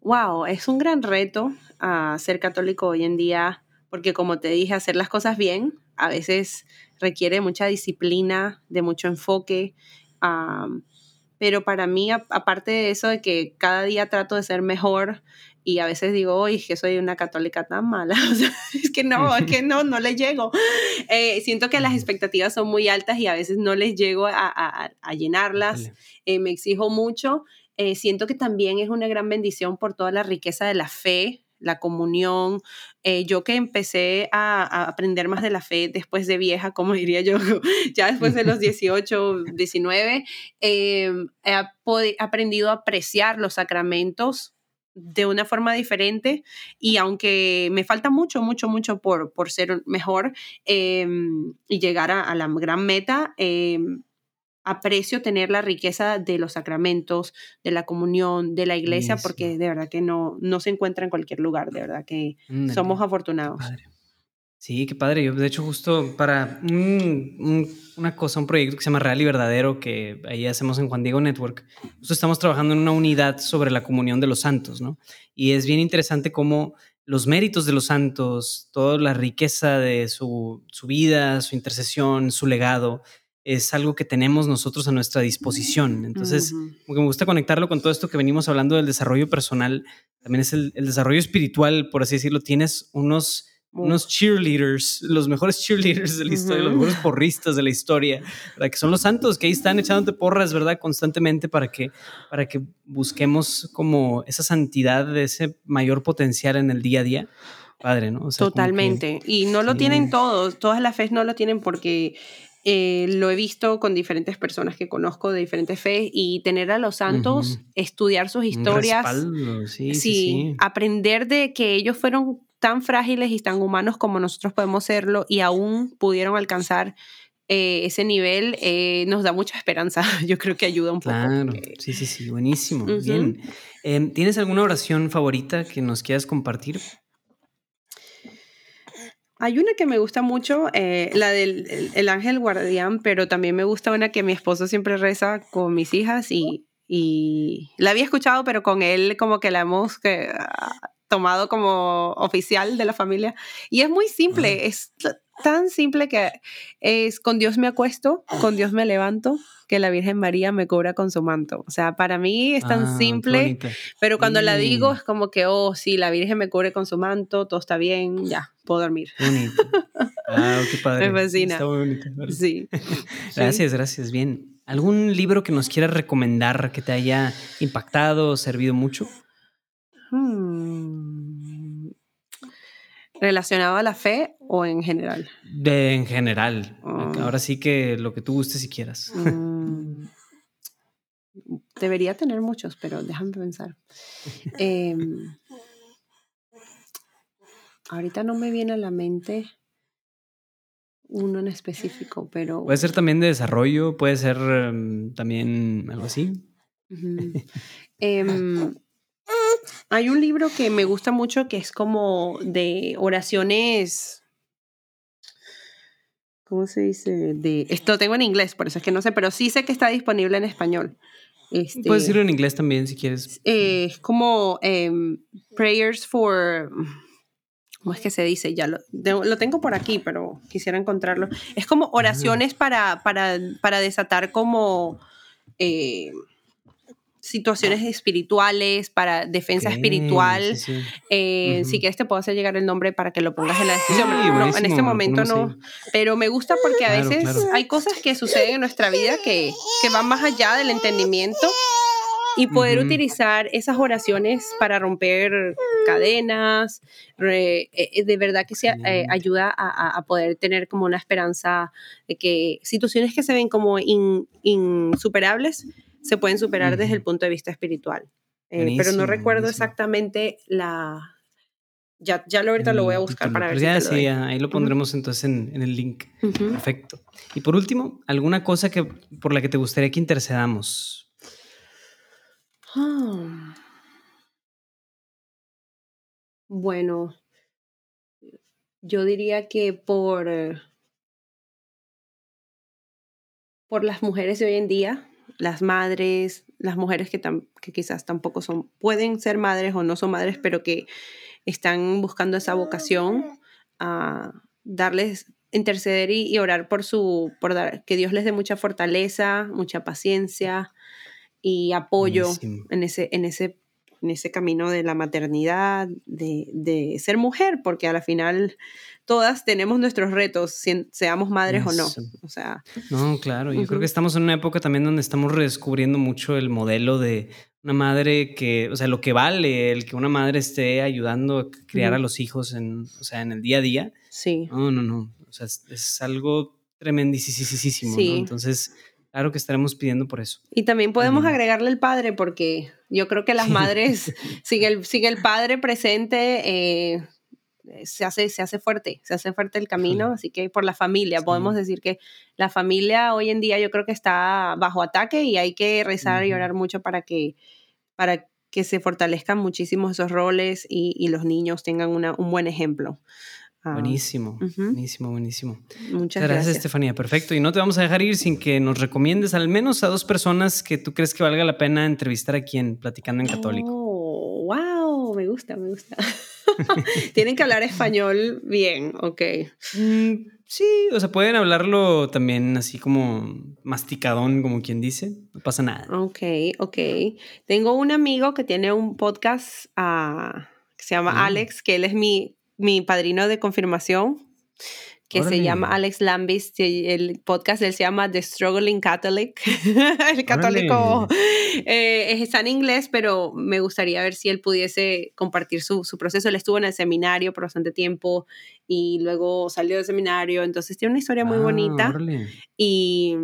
Wow, es un gran reto ah, ser católico hoy en día, porque como te dije, hacer las cosas bien a veces requiere mucha disciplina, de mucho enfoque. pero para mí, aparte de eso, de que cada día trato de ser mejor y a veces digo, oye, que soy una católica tan mala, es que no, es que no, no le llego. Eh, siento que las expectativas son muy altas y a veces no les llego a, llenarlas, eh, me exijo mucho. Eh, siento que también es una gran bendición por toda la riqueza de la fe la comunión. Eh, yo que empecé a, aprender más de la fe después de vieja, como diría yo, ya después de los 18, 19, em, he aprendido a apreciar los sacramentos de una forma diferente y aunque me falta mucho, mucho, mucho por, por ser mejor em, y llegar a, la gran meta, em, aprecio tener la riqueza de los sacramentos, de la comunión, de la iglesia, porque de verdad que no, no se encuentra en cualquier lugar, de verdad que somos afortunados. Sí, qué padre. Yo, de hecho, justo para una cosa, un proyecto que se llama Real y Verdadero, que ahí hacemos en Juan Diego Network, justo estamos trabajando en una unidad sobre la comunión de los santos, ¿no? Y es bien interesante cómo los méritos de los santos, toda la riqueza de su, su vida, su intercesión, su legado, es algo que tenemos nosotros a nuestra disposición. Entonces, me gusta conectarlo con todo esto que venimos hablando del desarrollo personal, también es el, desarrollo espiritual, por así decirlo. Tienes unos, unos cheerleaders, los mejores cheerleaders de la historia, los mejores porristas de la historia, que son los santos que ahí están echándote porras, ¿verdad? Constantemente para que, para que busquemos como esa santidad, ese mayor potencial en el día a día. Padre, ¿no? Totalmente. y no lo tienen todos, todas las fe no lo tienen porque eh, lo he visto con diferentes personas que conozco de diferentes fe y tener a los santos, estudiar sus historias, sí, sí, aprender de que ellos fueron tan frágiles y tan humanos como nosotros podemos serlo y aún pudieron alcanzar eh, ese nivel, eh, nos da mucha esperanza. Yo creo que ayuda un poco. Claro, sí, sí, sí, buenísimo. Bien. Em, ¿Tienes alguna oración favorita que nos quieras compartir? Hay una que me gusta mucho, eh, la del el, ángel guardián, pero también me gusta una que mi esposo siempre reza con mis hijas y, y la había escuchado, pero con él como que la hemos que, ah, tomado como oficial de la familia. Y es muy simple, es tan simple que es con Dios me acuesto, con Dios me levanto, que la Virgen María me cubra con su manto. O sea, para mí es tan ah, simple, pero cuando la digo es como que, oh, sí, la Virgen me cubre con su manto, todo está bien, ya, puedo dormir. Ah, qué padre. Me fascina. Está muy bonito. Sí. gracias, gracias. Bien. ¿Algún libro que nos quieras recomendar que te haya impactado, servido mucho? Hmm. ¿Relacionado a la fe o en general? De en general. Ah. Ahora sí que lo que tú gustes si quieras. Mm. Debería tener muchos, pero déjame pensar. Em, ahorita no me viene a la mente uno en específico, pero... Puede ser también de desarrollo, puede ser em, también algo así. Hay un libro que me gusta mucho que es como de oraciones. ¿cómo se dice? De, esto tengo en inglés, por eso es que no sé, pero sí sé que está disponible en español. Este, Puedes decirlo en inglés también si quieres. eh, es como em, prayers for... ¿Cómo es que se dice? Ya lo tengo por aquí, pero quisiera encontrarlo. Es como oraciones para, para, para desatar como eh, situaciones espirituales, para defensa espiritual. sí, sí. Eh. Si quieres te puedo hacer llegar el nombre para que lo pongas en la descripción. Sí, pero no, en este momento no. Pero me gusta porque a Claro, veces claro. hay cosas que suceden en nuestra vida que, que van más allá del entendimiento y poder utilizar esas oraciones para romper cadenas, re- eh, de verdad que se, eh, ayuda a, a- a poder tener como una esperanza de que situaciones que se ven como in- insuperables se pueden superar desde el punto de vista espiritual. Eh, pero no recuerdo buenísimo. exactamente la... Ya, ya lo ahorita lo voy a el buscar para ver si ya, te lo sí, ya, ahí lo pondremos entonces en, en el link. Perfecto. Y por último, ¿alguna cosa que, por la que te gustaría que intercedamos? Ah. Bueno, yo diría que por, eh, por las mujeres de hoy en día, las madres, las mujeres que, tam- que quizás tampoco son, pueden ser madres o no son madres, pero que están buscando esa vocación a darles, interceder y, y orar por su, por dar, que Dios les dé mucha fortaleza, mucha paciencia y apoyo Buenísimo. en ese, en ese, en ese camino de la maternidad, de, de ser mujer, porque a la final todas tenemos nuestros retos, si- seamos madres o no. O sea, No, claro, yo creo que estamos en una época también donde estamos redescubriendo mucho el modelo de una madre que, o sea, lo que vale el que una madre esté ayudando a criar a los hijos en, o sea, en el día a día. sí. No, no, no. O sea, es, es algo tremendísimo, Sí. ¿no? Entonces, claro que estaremos pidiendo por eso. Y también podemos Ujú. agregarle el padre, porque yo creo que las madres, sin el, sin el padre presente, eh, se, hace, se hace fuerte, se hace fuerte el camino, Híjole. así que por la familia, Sí. podemos decir que la familia hoy en día yo creo que está bajo ataque y hay que rezar y Ujú. orar mucho para que, para que se fortalezcan muchísimo esos roles y, y los niños tengan una, un buen ejemplo. Ah, Buenísimo, buenísimo, buenísimo. Muchas gracias, gracias. Estefanía. Perfecto. Y no te vamos a dejar ir sin que nos recomiendes al menos a dos personas que tú crees que valga la pena entrevistar aquí en Platicando en Católico. Oh, wow, me gusta, me gusta. Tienen que hablar español bien, ok. Mm, sí, o sea, pueden hablarlo también así como masticadón, como quien dice. No pasa nada. Ok, ok. Tengo un amigo que tiene un podcast ah, que se llama Ah. Alex, que él es mi, mi padrino de confirmación, que se Órale. llama Alex Lambis. El podcast de él se llama The Struggling Catholic. el católico eh, es- está en inglés, pero me gustaría ver si él pudiese compartir su, su proceso. Él estuvo en el seminario por bastante tiempo y luego salió del seminario, entonces tiene una historia muy Ah, bonita. Órale, Y,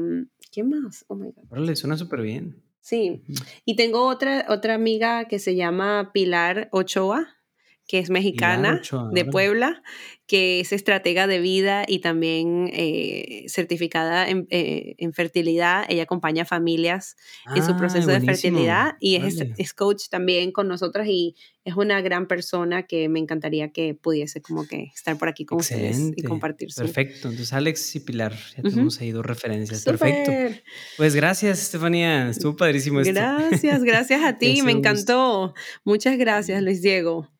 ¿qué más? Oh my God. órale, suena súper bien. Sí, y tengo otra, otra amiga que se llama Pilar Ochoa, que es mexicana, de. Puebla, que es estratega de vida y también eh, certificada en, eh, en fertilidad. Ella acompaña a familias en su Ah, proceso de buenísimo. fertilidad y es, es coach también con nosotras y es una gran persona que me encantaría que pudiese como que estar por aquí con ustedes y Excelente. compartir. Perfecto. Entonces, Alex y Pilar, ya Ujú. tenemos ahí dos referencias. Perfecto. ¡Súper! Pues gracias, Estefanía. Estuvo padrísimo esto. Gracias, gracias a ti, me encantó. Muchas gracias, Luis Diego.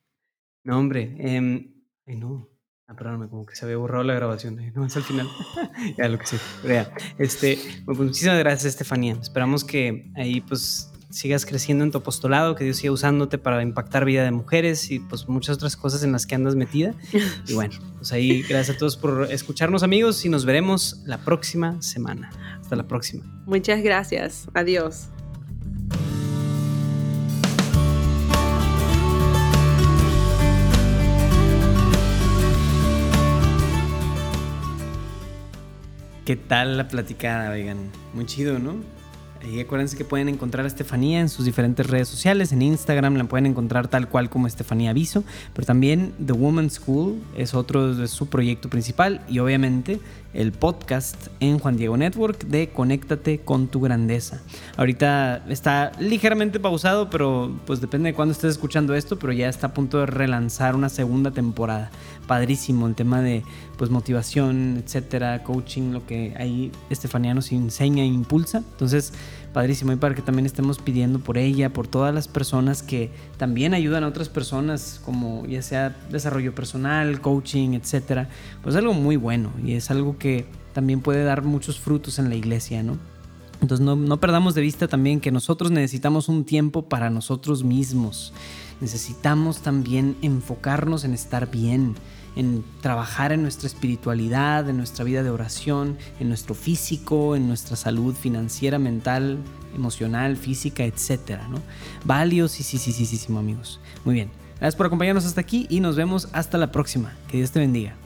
No, hombre. em, ay, no. Ah, perdóname, como que se había borrado la grabación. eh, No, es al final. ya, lo que sí. Pero ya. Este, bueno, pues muchísimas gracias, Estefanía. Esperamos que ahí, pues, sigas creciendo en tu apostolado, que Dios siga usándote para impactar vida de mujeres y, pues, muchas otras cosas en las que andas metida. Y bueno, pues ahí, gracias a todos por escucharnos, amigos, y nos veremos la próxima semana. Hasta la próxima. Muchas gracias. Adiós. ¿Qué tal la platicada, oigan? Muy chido, ¿no? Y acuérdense que pueden encontrar a Estefanía en sus diferentes redes sociales. En Instagram la pueden encontrar tal cual como Estefanía Aviso. Pero también The Woman's School es otro de su proyecto principal. Y obviamente el podcast en Juan Diego Network de Conéctate con tu grandeza. Ahorita está ligeramente pausado, pero pues depende de cuándo estés escuchando esto, pero ya está a punto de relanzar una segunda temporada. Padrísimo el tema de pues motivación, etcétera, coaching, lo que ahí Estefanía nos enseña e impulsa. Entonces, padrísimo y para que también estemos pidiendo por ella, por todas las personas que también ayudan a otras personas, como ya sea desarrollo personal, coaching, etcétera. Pues algo muy bueno y es algo que también puede dar muchos frutos en la iglesia, ¿no? Entonces no, no perdamos de vista también que nosotros necesitamos un tiempo para nosotros mismos. Necesitamos también enfocarnos en estar bien, en trabajar en nuestra espiritualidad, en nuestra vida de oración, en nuestro físico, en nuestra salud financiera, mental, emocional, física, etcétera, ¿no? Valiosísimo, amigos. Muy bien. Gracias por acompañarnos hasta aquí y nos vemos hasta la próxima. Que Dios te bendiga.